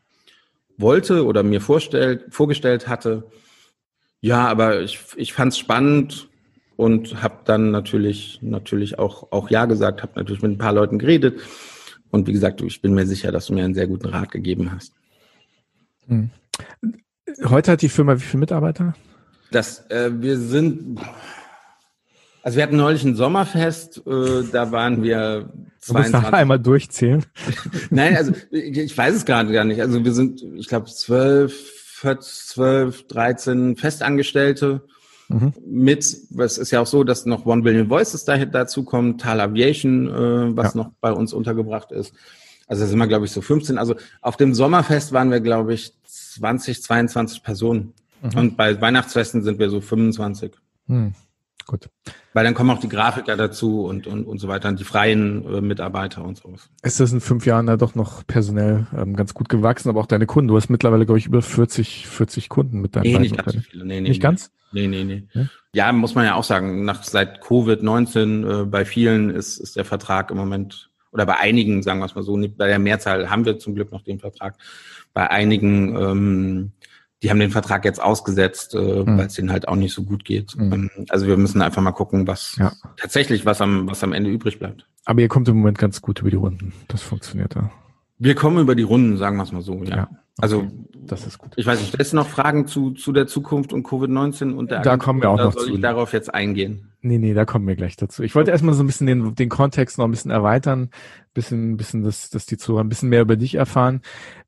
wollte oder mir vorgestellt hatte. Ja, aber ich, ich fand es spannend und habe dann natürlich, natürlich auch, auch Ja gesagt, habe natürlich mit ein paar Leuten geredet. Und wie gesagt, ich bin mir sicher, dass du mir einen sehr guten Rat gegeben hast. Hm. Heute hat die Firma wie viele Mitarbeiter? Das, äh, wir sind, also wir hatten neulich ein Sommerfest, äh, da waren wir 22. Du musst einmal durchzählen. Nein, also ich, ich weiß es gerade gar nicht. Also wir sind, ich glaube, zwölf, zwölf, dreizehn Festangestellte mhm. mit, es ist ja auch so, dass noch One Billion Voices da, dazu kommt, Tal Aviation, äh, was ja. noch bei uns untergebracht ist. Also da sind wir, glaube ich, so 15. Also auf dem Sommerfest waren wir, glaube ich, 20, 22 Personen. Mhm. Und bei Weihnachtsfesten sind wir so 25. Mhm. Gut. Weil dann kommen auch die Grafiker dazu und, und, und so weiter, und die freien äh, Mitarbeiter und sowas. Ist das in fünf Jahren da doch noch personell ähm, ganz gut gewachsen, aber auch deine Kunden? Du hast mittlerweile, glaube ich, über 40, 40 Kunden mit deinen Nee, nicht ganz so viele. Nee, nee, nicht nee. ganz? Nee, nee, nee. Ja? ja, muss man ja auch sagen, nach seit Covid-19 äh, bei vielen ist, ist der Vertrag im Moment, oder bei einigen, sagen wir es mal so, nicht, bei der Mehrzahl haben wir zum Glück noch den Vertrag. Bei einigen ähm, die haben den Vertrag jetzt ausgesetzt, äh, mhm. weil es denen halt auch nicht so gut geht. Mhm. Also wir müssen einfach mal gucken, was ja. tatsächlich, was am, was am Ende übrig bleibt. Aber ihr kommt im Moment ganz gut über die Runden. Das funktioniert ja. Wir kommen über die Runden, sagen wir es mal so, ja. ja. Also, okay. Das ist gut. Ich weiß nicht, stellst du noch Fragen zu, zu der Zukunft und Covid-19 und der Da Agentur, kommen wir auch noch soll zu. ich darauf jetzt eingehen? Nee, nee, da kommen wir gleich dazu. Ich wollte erstmal so ein bisschen den, den Kontext noch ein bisschen erweitern, bisschen, bisschen, dass, dass die Zuhörer ein bisschen mehr über dich erfahren.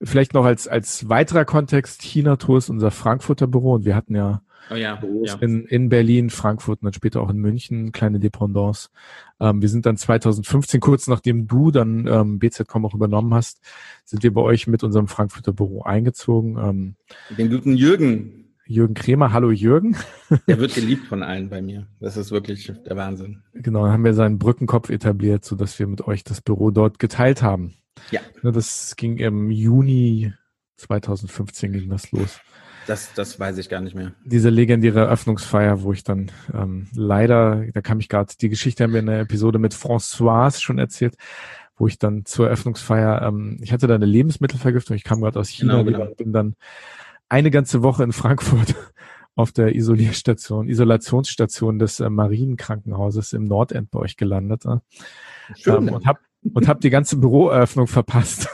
Vielleicht noch als, als weiterer Kontext, China Tour ist unser Frankfurter Büro und wir hatten ja Oh ja, ja. In, in Berlin, Frankfurt und dann später auch in München, kleine Dependance. Ähm, wir sind dann 2015, kurz nachdem du dann ähm, BZ.com auch übernommen hast, sind wir bei euch mit unserem Frankfurter Büro eingezogen. Ähm, Den guten Jürgen. Jürgen Kremer, hallo Jürgen. Der wird geliebt von allen bei mir. Das ist wirklich der Wahnsinn. Genau, dann haben wir seinen Brückenkopf etabliert, so dass wir mit euch das Büro dort geteilt haben. Ja. Das ging im Juni 2015 ging das los. Das, das weiß ich gar nicht mehr. Diese legendäre Eröffnungsfeier, wo ich dann ähm, leider, da kam ich gerade, die Geschichte haben wir in der Episode mit Françoise schon erzählt, wo ich dann zur Eröffnungsfeier, ähm, ich hatte da eine Lebensmittelvergiftung, ich kam gerade aus China, genau, genau. bin dann eine ganze Woche in Frankfurt auf der Isolierstation, Isolationsstation des äh, Marienkrankenhauses im Nordend bei euch gelandet äh, ähm, und habe und hab die ganze Büroeröffnung verpasst.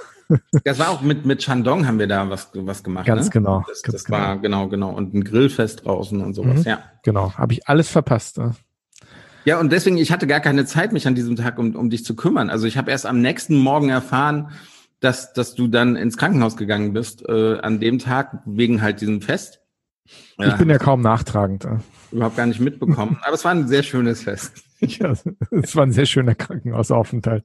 Das war auch mit, mit Shandong haben wir da was, was gemacht. Ganz ne? genau. Das, ganz das genau. war genau, genau. Und ein Grillfest draußen und sowas, mhm. ja. Genau. Habe ich alles verpasst. Ne? Ja, und deswegen, ich hatte gar keine Zeit, mich an diesem Tag um, um dich zu kümmern. Also ich habe erst am nächsten Morgen erfahren, dass, dass du dann ins Krankenhaus gegangen bist, äh, an dem Tag, wegen halt diesem Fest. Ich bin ja kaum nachtragend. Überhaupt gar nicht mitbekommen. Aber es war ein sehr schönes Fest. Ja, es war ein sehr schöner Krankenhausaufenthalt.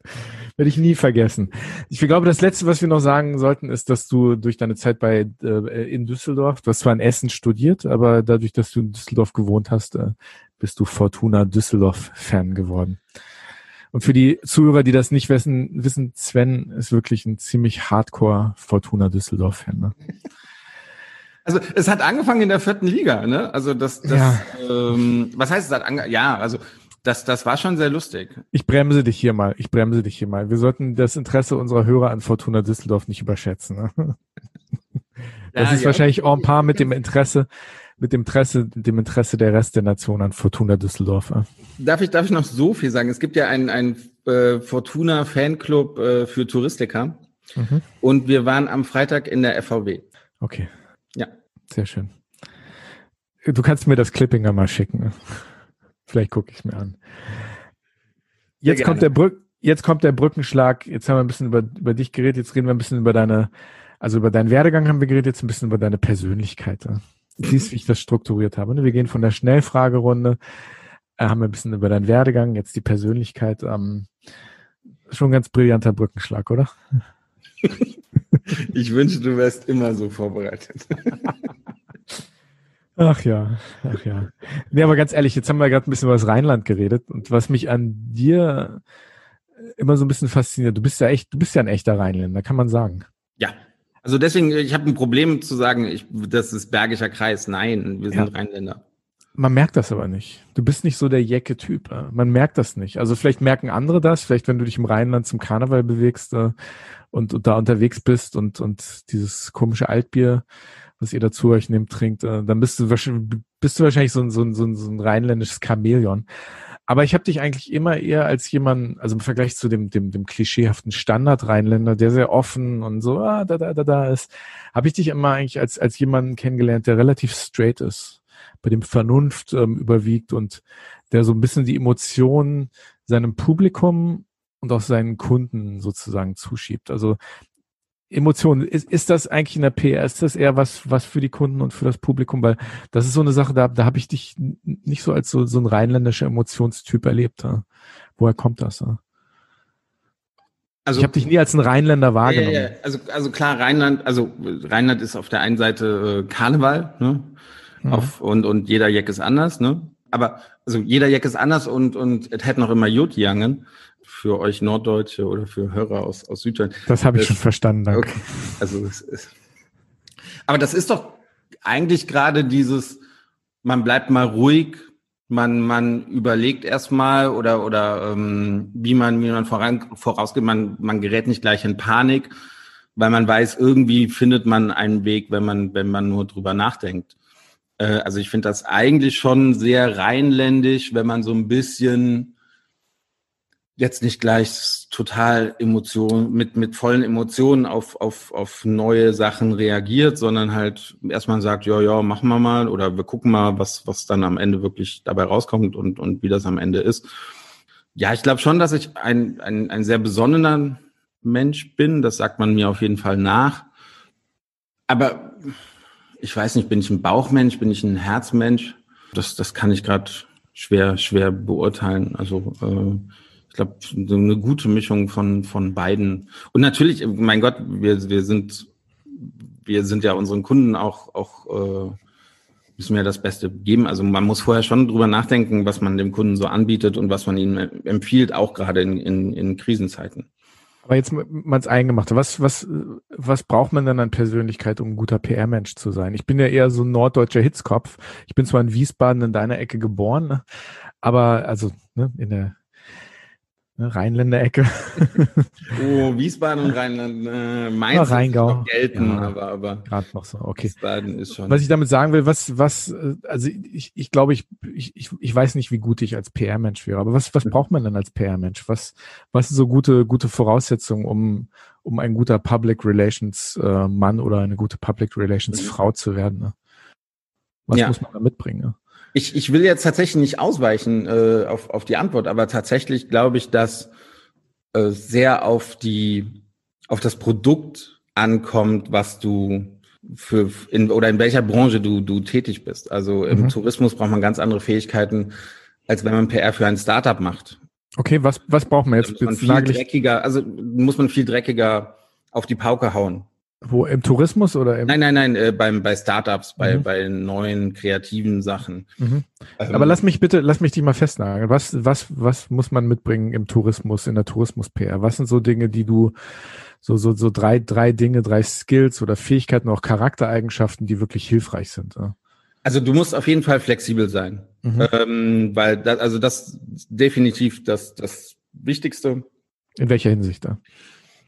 Werde ich nie vergessen. Ich glaube, das Letzte, was wir noch sagen sollten, ist, dass du durch deine Zeit bei äh, in Düsseldorf, du hast zwar in Essen studiert, aber dadurch, dass du in Düsseldorf gewohnt hast, äh, bist du Fortuna Düsseldorf-Fan geworden. Und für die Zuhörer, die das nicht wissen, wissen, Sven ist wirklich ein ziemlich hardcore Fortuna Düsseldorf-Fan. Ne? Also es hat angefangen in der vierten Liga, ne? Also das, das ja. ähm, was heißt es hat angefangen? Ja, also das, das war schon sehr lustig. Ich bremse dich hier mal. Ich bremse dich hier mal. Wir sollten das Interesse unserer Hörer an Fortuna Düsseldorf nicht überschätzen. Ne? Das ja, ist ja, wahrscheinlich en par mit dem Interesse, mit dem Interesse, dem Interesse der Rest der Nation an Fortuna Düsseldorf. Darf ich, darf ich noch so viel sagen? Es gibt ja ein, ein äh, Fortuna Fanclub äh, für Touristiker. Mhm. Und wir waren am Freitag in der FVW. Okay. Ja. Sehr schön. Du kannst mir das Clippinger mal schicken. Vielleicht gucke ich es mir an. Jetzt kommt der Brück, jetzt kommt der Brückenschlag. Jetzt haben wir ein bisschen über, über dich geredet. Jetzt reden wir ein bisschen über deine, also über deinen Werdegang haben wir geredet. Jetzt ein bisschen über deine Persönlichkeit. Du siehst, wie ich das strukturiert habe. Wir gehen von der Schnellfragerunde, äh, haben wir ein bisschen über deinen Werdegang, jetzt die Persönlichkeit. Ähm, schon ein ganz brillanter Brückenschlag, oder? Ich wünsche, du wärst immer so vorbereitet. Ach ja, ach ja. Nee, aber ganz ehrlich, jetzt haben wir gerade ein bisschen über das Rheinland geredet und was mich an dir immer so ein bisschen fasziniert, du bist ja echt, du bist ja ein echter Rheinländer, kann man sagen. Ja. Also deswegen, ich habe ein Problem zu sagen, ich, das ist Bergischer Kreis. Nein, wir sind ja. Rheinländer. Man merkt das aber nicht. Du bist nicht so der jecke Typ. Äh. Man merkt das nicht. Also vielleicht merken andere das, vielleicht wenn du dich im Rheinland zum Karneval bewegst äh, und, und da unterwegs bist und, und dieses komische Altbier was ihr dazu euch nehmt, trinkt, äh, dann bist du wahrscheinlich, bist du wahrscheinlich so ein, so ein, so ein, so ein rheinländisches Chamäleon. Aber ich habe dich eigentlich immer eher als jemand, also im Vergleich zu dem, dem, dem klischeehaften Standard-Rheinländer, der sehr offen und so, ah, da, da, da, da ist, habe ich dich immer eigentlich als, als jemanden kennengelernt, der relativ straight ist, bei dem Vernunft ähm, überwiegt und der so ein bisschen die Emotionen seinem Publikum und auch seinen Kunden sozusagen zuschiebt. Also Emotionen, ist, ist das eigentlich in der PR, ist das eher was, was für die Kunden und für das Publikum? Weil das ist so eine Sache, da, da habe ich dich nicht so als so, so ein rheinländischer Emotionstyp erlebt. Ja? Woher kommt das? Ja? Also, ich habe dich nie als ein Rheinländer wahrgenommen. Ja, ja, also, also klar, Rheinland, also Rheinland ist auf der einen Seite äh, Karneval, ne? Mhm. Auf, und, und jeder Jack ist anders, ne? Aber also jeder Jack ist anders und, und es hätte noch immer Jodjangen für euch Norddeutsche oder für Hörer aus, aus Süddeutschland. Das habe ich das, schon verstanden, danke. Okay. Also ist, aber das ist doch eigentlich gerade dieses, man bleibt mal ruhig, man, man überlegt erstmal oder, oder ähm, wie man, wie man voran, vorausgeht, man, man gerät nicht gleich in Panik, weil man weiß, irgendwie findet man einen Weg, wenn man, wenn man nur drüber nachdenkt. Äh, also ich finde das eigentlich schon sehr rheinländisch, wenn man so ein bisschen jetzt nicht gleich total Emotion, mit, mit vollen Emotionen auf, auf, auf neue Sachen reagiert, sondern halt erstmal sagt, ja, ja, machen wir mal oder wir gucken mal, was, was dann am Ende wirklich dabei rauskommt und, und wie das am Ende ist. Ja, ich glaube schon, dass ich ein, ein, ein sehr besonnener Mensch bin. Das sagt man mir auf jeden Fall nach. Aber ich weiß nicht, bin ich ein Bauchmensch, bin ich ein Herzmensch? Das, das kann ich gerade schwer, schwer beurteilen. Also äh, glaube, eine gute Mischung von, von beiden. Und natürlich, mein Gott, wir, wir sind, wir sind ja unseren Kunden auch, auch äh, müssen wir das Beste geben. Also man muss vorher schon drüber nachdenken, was man dem Kunden so anbietet und was man ihnen empfiehlt, auch gerade in, in, in Krisenzeiten. Aber jetzt mal ins Eingemachte. Was, was, was braucht man denn an Persönlichkeit, um ein guter PR-Mensch zu sein? Ich bin ja eher so ein norddeutscher Hitzkopf. Ich bin zwar in Wiesbaden in deiner Ecke geboren, aber also ne, in der Ne, Rheinländer-Ecke. oh, Wiesbaden und Rheinland, äh, Mainz Rheingau. noch gelten, ja, aber, aber gerade noch so, okay. Wiesbaden ist schon. Was ich damit sagen will, was, was, äh, also ich, ich glaube, ich, ich, ich weiß nicht, wie gut ich als PR-Mensch wäre, aber was, was braucht man denn als PR-Mensch? Was, was sind so gute, gute Voraussetzungen, um, um ein guter Public Relations äh, Mann oder eine gute Public Relations mhm. Frau zu werden? Ne? Was ja. muss man da mitbringen? Ne? Ich, ich will jetzt tatsächlich nicht ausweichen äh, auf, auf die Antwort, aber tatsächlich glaube ich, dass äh, sehr auf die auf das Produkt ankommt, was du für in, oder in welcher Branche du du tätig bist. Also im mhm. Tourismus braucht man ganz andere Fähigkeiten, als wenn man PR für ein Startup macht. Okay, was was braucht man jetzt? Da muss man viel dreckiger, also muss man viel dreckiger auf die Pauke hauen. Wo im Tourismus oder im Nein, nein, nein, äh, beim bei Startups, bei mhm. bei neuen kreativen Sachen. Mhm. Ähm, Aber lass mich bitte, lass mich dich mal festnageln. Was was was muss man mitbringen im Tourismus, in der Tourismus PR? Was sind so Dinge, die du so so so drei drei Dinge, drei Skills oder Fähigkeiten, auch Charaktereigenschaften, die wirklich hilfreich sind? Ja? Also du musst auf jeden Fall flexibel sein, mhm. ähm, weil das, also das definitiv das das Wichtigste. In welcher Hinsicht da?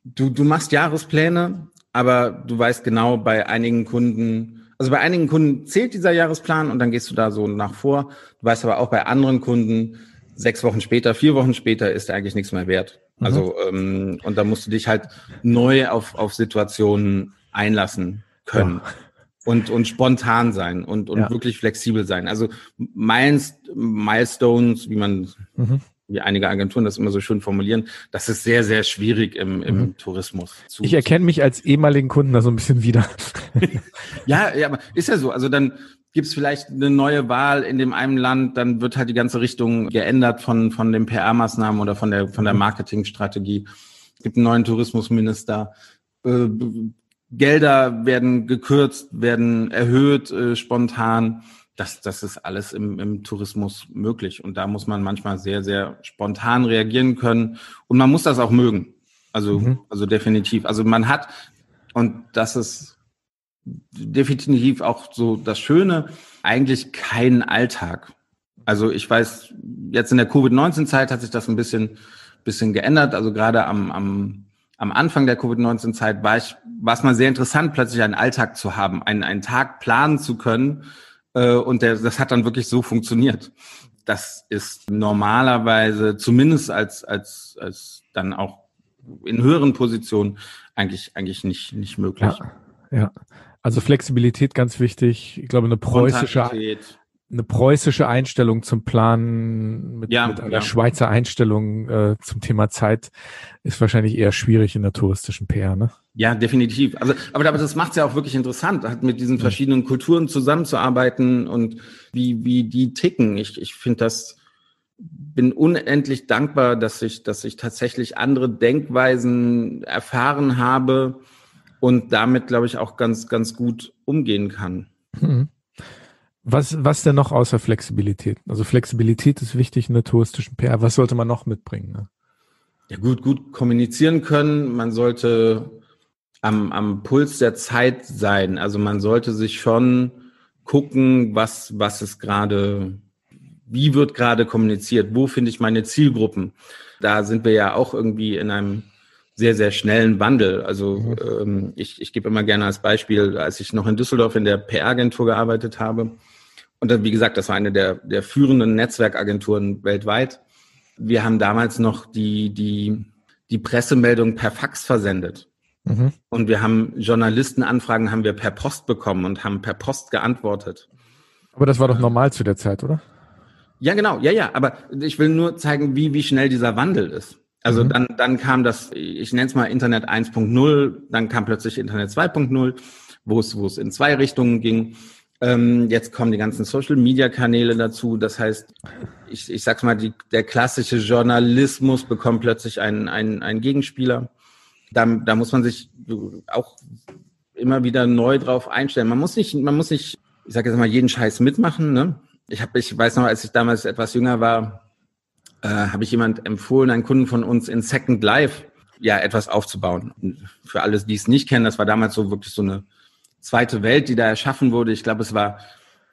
Du, du machst Jahrespläne, aber du weißt genau, bei einigen Kunden, also bei einigen Kunden zählt dieser Jahresplan und dann gehst du da so nach vor. Du weißt aber auch bei anderen Kunden sechs Wochen später, vier Wochen später ist er eigentlich nichts mehr wert. Mhm. Also, ähm, und da musst du dich halt neu auf, auf Situationen einlassen können. Ja. Und, und spontan sein und, und ja. wirklich flexibel sein. Also Milestones, wie man mhm wie einige Agenturen das immer so schön formulieren, das ist sehr, sehr schwierig im, im mhm. Tourismus. Zu, ich erkenne mich als ehemaligen Kunden da so ein bisschen wieder. ja, ja, aber ist ja so. Also dann gibt es vielleicht eine neue Wahl in dem einen Land, dann wird halt die ganze Richtung geändert von, von den PR-Maßnahmen oder von der, von der mhm. Marketingstrategie. Es gibt einen neuen Tourismusminister. Äh, Gelder werden gekürzt, werden erhöht, äh, spontan das, das ist alles im, im Tourismus möglich. Und da muss man manchmal sehr, sehr spontan reagieren können. Und man muss das auch mögen. Also, mhm. also definitiv. Also man hat, und das ist definitiv auch so das Schöne, eigentlich keinen Alltag. Also ich weiß, jetzt in der Covid-19-Zeit hat sich das ein bisschen, bisschen geändert. Also gerade am, am, am Anfang der Covid-19-Zeit war ich, war es mal sehr interessant, plötzlich einen Alltag zu haben, einen, einen Tag planen zu können, äh, und der, das hat dann wirklich so funktioniert. Das ist normalerweise, zumindest als, als, als dann auch in höheren Positionen, eigentlich, eigentlich nicht, nicht möglich. Ja, ja. Also Flexibilität ganz wichtig. Ich glaube, eine preußische, eine preußische Einstellung zum Plan mit, ja, mit einer ja. Schweizer Einstellung äh, zum Thema Zeit ist wahrscheinlich eher schwierig in der touristischen PR, ne? Ja, definitiv. Also, aber, aber das macht es ja auch wirklich interessant, halt mit diesen verschiedenen Kulturen zusammenzuarbeiten und wie, wie die ticken. Ich, ich finde das, bin unendlich dankbar, dass ich, dass ich tatsächlich andere Denkweisen erfahren habe und damit, glaube ich, auch ganz, ganz gut umgehen kann. Mhm. Was, was denn noch außer Flexibilität? Also Flexibilität ist wichtig in der touristischen PR. Was sollte man noch mitbringen? Ne? Ja, gut, gut kommunizieren können. Man sollte am, am Puls der Zeit sein. Also man sollte sich schon gucken, was, was ist gerade, wie wird gerade kommuniziert? Wo finde ich meine Zielgruppen? Da sind wir ja auch irgendwie in einem sehr, sehr schnellen Wandel. Also mhm. ähm, ich, ich gebe immer gerne als Beispiel, als ich noch in Düsseldorf in der PR-Agentur gearbeitet habe, und dann, wie gesagt, das war eine der, der führenden Netzwerkagenturen weltweit. Wir haben damals noch die, die, die Pressemeldung per Fax versendet. Mhm. Und wir haben Journalistenanfragen haben wir per Post bekommen und haben per Post geantwortet. Aber das war doch normal zu der Zeit, oder? Ja, genau. Ja, ja. Aber ich will nur zeigen, wie, wie schnell dieser Wandel ist. Also mhm. dann, dann kam das, ich nenne es mal Internet 1.0, dann kam plötzlich Internet 2.0, wo es, wo es in zwei Richtungen ging. Ähm, jetzt kommen die ganzen Social-Media-Kanäle dazu. Das heißt, ich, ich sag's mal, die, der klassische Journalismus bekommt plötzlich einen, einen, einen Gegenspieler. Da, da muss man sich auch immer wieder neu drauf einstellen. Man muss nicht, man muss nicht, ich sage jetzt mal, jeden Scheiß mitmachen. Ne? Ich habe, ich weiß noch, als ich damals etwas jünger war, äh, habe ich jemand empfohlen, einen Kunden von uns in Second Life ja etwas aufzubauen. Und für alles, die es nicht kennen, das war damals so wirklich so eine zweite Welt, die da erschaffen wurde. Ich glaube, es war,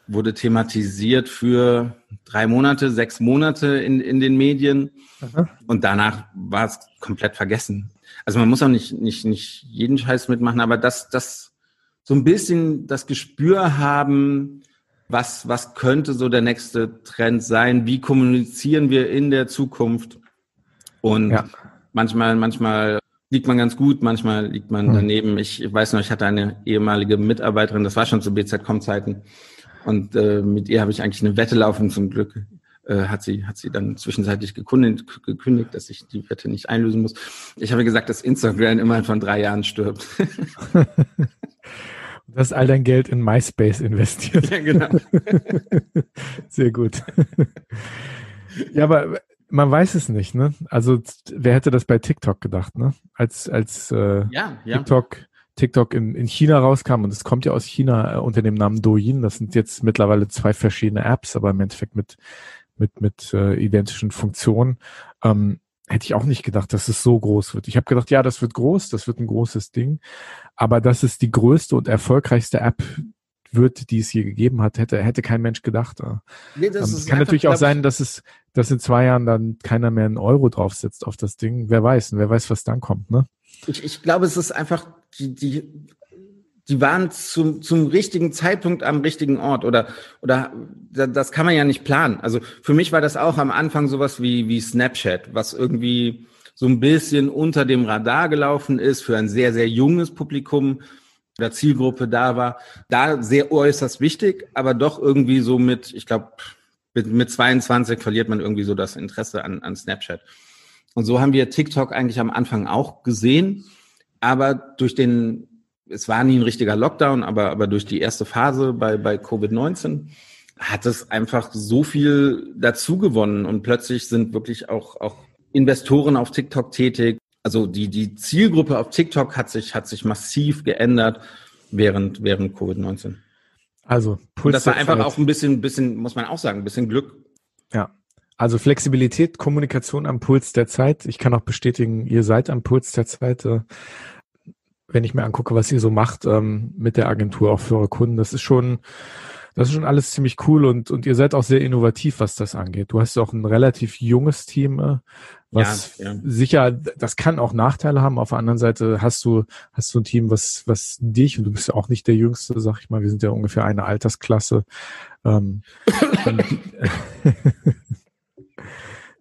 wurde thematisiert für drei Monate, sechs Monate in, in den Medien. Aha. Und danach war es komplett vergessen. Also man muss auch nicht, nicht, nicht jeden Scheiß mitmachen, aber das, das so ein bisschen das Gespür haben, was, was könnte so der nächste Trend sein? Wie kommunizieren wir in der Zukunft? Und ja. manchmal, manchmal liegt man ganz gut, manchmal liegt man hm. daneben. Ich weiß noch, ich hatte eine ehemalige Mitarbeiterin, das war schon zu BZ-Com-Zeiten. Und äh, mit ihr habe ich eigentlich eine Wette laufen. Zum Glück äh, hat sie hat sie dann zwischenzeitlich gekündigt, gekündigt, dass ich die Wette nicht einlösen muss. Ich habe gesagt, dass Instagram immerhin von drei Jahren stirbt. Du hast all dein Geld in MySpace investiert. Ja, genau. Sehr gut. Ja, aber man weiß es nicht, ne? Also wer hätte das bei TikTok gedacht, ne? Als als äh, ja, ja. TikTok TikTok in, in China rauskam und es kommt ja aus China äh, unter dem Namen Douyin. Das sind jetzt mittlerweile zwei verschiedene Apps, aber im Endeffekt mit mit mit äh, identischen Funktionen. Ähm, hätte ich auch nicht gedacht, dass es so groß wird. Ich habe gedacht, ja, das wird groß, das wird ein großes Ding, aber dass es die größte und erfolgreichste App wird, die es hier gegeben hat, hätte, hätte kein Mensch gedacht. Nee, das ähm, kann natürlich auch sein, dass es, dass in zwei Jahren dann keiner mehr einen Euro draufsetzt auf das Ding. Wer weiß, wer weiß, was dann kommt, ne? Ich, ich glaube, es ist einfach die, die die waren zum, zum richtigen Zeitpunkt am richtigen Ort oder, oder das kann man ja nicht planen. Also für mich war das auch am Anfang sowas wie, wie Snapchat, was irgendwie so ein bisschen unter dem Radar gelaufen ist für ein sehr, sehr junges Publikum oder Zielgruppe da war. Da sehr äußerst wichtig, aber doch irgendwie so mit, ich glaube, mit, mit 22 verliert man irgendwie so das Interesse an, an Snapchat. Und so haben wir TikTok eigentlich am Anfang auch gesehen, aber durch den es war nie ein richtiger Lockdown, aber, aber durch die erste Phase bei, bei Covid-19 hat es einfach so viel dazu gewonnen und plötzlich sind wirklich auch, auch Investoren auf TikTok tätig. Also die, die Zielgruppe auf TikTok hat sich, hat sich massiv geändert während, während Covid-19. Also, Puls und das war einfach auch ein bisschen, bisschen, muss man auch sagen, ein bisschen Glück. Ja. Also Flexibilität, Kommunikation am Puls der Zeit. Ich kann auch bestätigen, ihr seid am Puls der Zeit. Äh, wenn ich mir angucke, was ihr so macht ähm, mit der Agentur auch für eure Kunden, das ist schon, das ist schon alles ziemlich cool und, und ihr seid auch sehr innovativ, was das angeht. Du hast auch ein relativ junges Team, äh, was ja, ja. sicher, das kann auch Nachteile haben. Auf der anderen Seite hast du, hast du ein Team, was, was dich, und du bist ja auch nicht der Jüngste, sag ich mal, wir sind ja ungefähr eine Altersklasse. Ähm,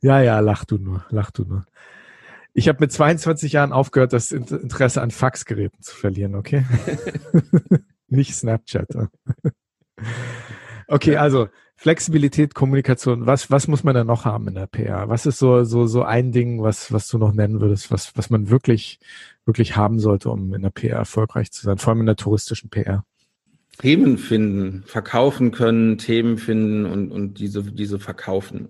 ja, ja, lach du nur, lach du nur. Ich habe mit 22 Jahren aufgehört, das Interesse an Faxgeräten zu verlieren, okay? Nicht Snapchat. Okay, also Flexibilität, Kommunikation, was, was muss man da noch haben in der PR? Was ist so, so, so ein Ding, was, was du noch nennen würdest, was, was man wirklich, wirklich haben sollte, um in der PR erfolgreich zu sein, vor allem in der touristischen PR? Themen finden, verkaufen können, Themen finden und, und diese, diese verkaufen.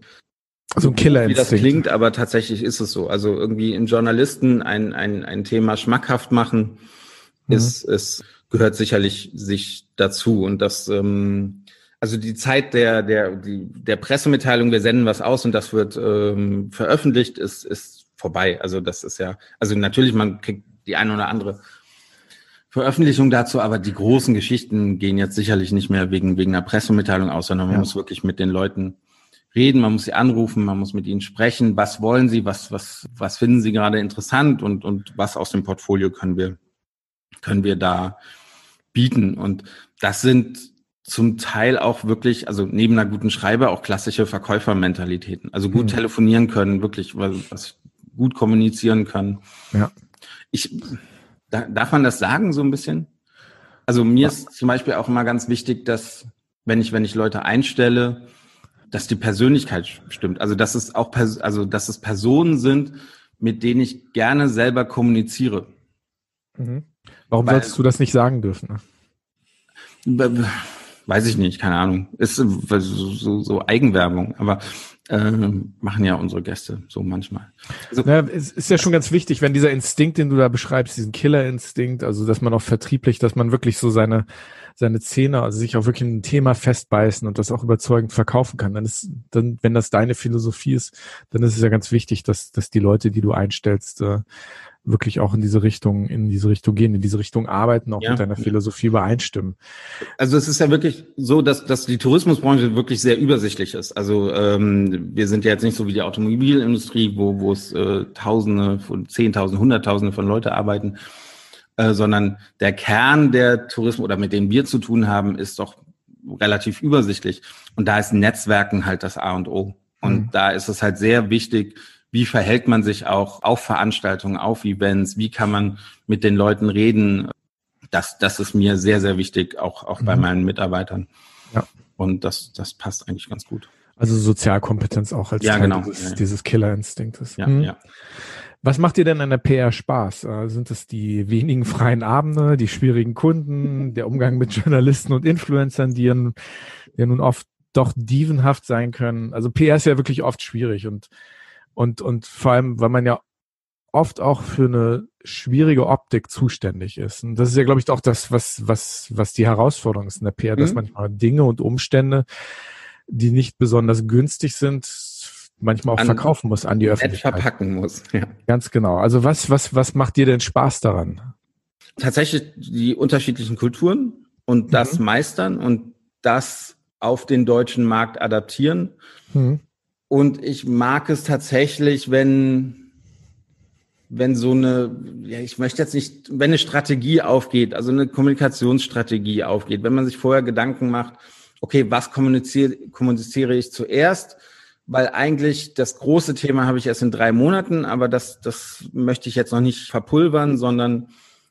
So ein Killer Wie das klingt, aber tatsächlich ist es so. Also irgendwie in Journalisten ein, ein, ein Thema schmackhaft machen, mhm. ist, ist, gehört sicherlich sich dazu. Und das, ähm, also die Zeit der, der, die, der Pressemitteilung, wir senden was aus und das wird ähm, veröffentlicht, ist, ist vorbei. Also das ist ja, also natürlich, man kriegt die eine oder andere Veröffentlichung dazu, aber die großen Geschichten gehen jetzt sicherlich nicht mehr wegen, wegen einer Pressemitteilung aus, sondern man ja. muss wirklich mit den Leuten reden, man muss sie anrufen, man muss mit ihnen sprechen. Was wollen sie? Was, was, was finden sie gerade interessant? Und, und was aus dem Portfolio können wir, können wir da bieten? Und das sind zum Teil auch wirklich, also neben einer guten Schreiber auch klassische Verkäufermentalitäten. Also gut mhm. telefonieren können, wirklich was, was gut kommunizieren können. Ja. Ich, da, darf man das sagen so ein bisschen? Also mir ist zum Beispiel auch immer ganz wichtig, dass wenn ich, wenn ich Leute einstelle, dass die Persönlichkeit stimmt. Also dass es auch also dass es Personen sind, mit denen ich gerne selber kommuniziere. Mhm. Warum Weil, solltest du das nicht sagen dürfen? Weiß ich nicht, keine Ahnung. Ist so, so, so Eigenwerbung, aber äh, machen ja unsere Gäste so manchmal. Also, ja, es ist ja schon ganz wichtig, wenn dieser Instinkt, den du da beschreibst, diesen Killerinstinkt, also dass man auch vertrieblich, dass man wirklich so seine seine Zähne, also sich auch wirklich ein Thema festbeißen und das auch überzeugend verkaufen kann, dann ist, dann, wenn das deine Philosophie ist, dann ist es ja ganz wichtig, dass, dass die Leute, die du einstellst, äh, wirklich auch in diese Richtung, in diese Richtung gehen, in diese Richtung arbeiten, auch ja. mit deiner Philosophie übereinstimmen. Also es ist ja wirklich so, dass, dass die Tourismusbranche wirklich sehr übersichtlich ist. Also ähm, wir sind ja jetzt nicht so wie die Automobilindustrie, wo, wo es äh, Tausende von Zehntausende, Hunderttausende von Leute arbeiten, äh, sondern der Kern der Tourismus oder mit dem wir zu tun haben, ist doch relativ übersichtlich. Und da ist Netzwerken halt das A und O. Und mhm. da ist es halt sehr wichtig, wie verhält man sich auch auf Veranstaltungen, auf Events, wie kann man mit den Leuten reden. Das, das ist mir sehr, sehr wichtig, auch, auch mhm. bei meinen Mitarbeitern. Ja. Und das, das passt eigentlich ganz gut. Also Sozialkompetenz auch als ja, Teil genau. dieses, ja, dieses Killerinstinktes. Ja, mhm. ja. Was macht dir denn an der PR Spaß? Äh, sind es die wenigen freien Abende, die schwierigen Kunden, der Umgang mit Journalisten und Influencern, die ja, ja nun oft doch dievenhaft sein können? Also PR ist ja wirklich oft schwierig und, und, und vor allem, weil man ja oft auch für eine schwierige Optik zuständig ist. Und das ist ja, glaube ich, auch das, was, was, was die Herausforderung ist in der PR, mhm. dass manchmal Dinge und Umstände, die nicht besonders günstig sind, manchmal auch an, verkaufen muss an die Öffentlichkeit. verpacken muss. Ja. Ganz genau. Also was, was, was macht dir denn Spaß daran? Tatsächlich die unterschiedlichen Kulturen und das mhm. meistern und das auf den deutschen Markt adaptieren. Mhm. Und ich mag es tatsächlich, wenn, wenn so eine, ja, ich möchte jetzt nicht, wenn eine Strategie aufgeht, also eine Kommunikationsstrategie aufgeht, wenn man sich vorher Gedanken macht, okay, was kommuniziere, kommuniziere ich zuerst? Weil eigentlich das große Thema habe ich erst in drei Monaten, aber das, das möchte ich jetzt noch nicht verpulvern, sondern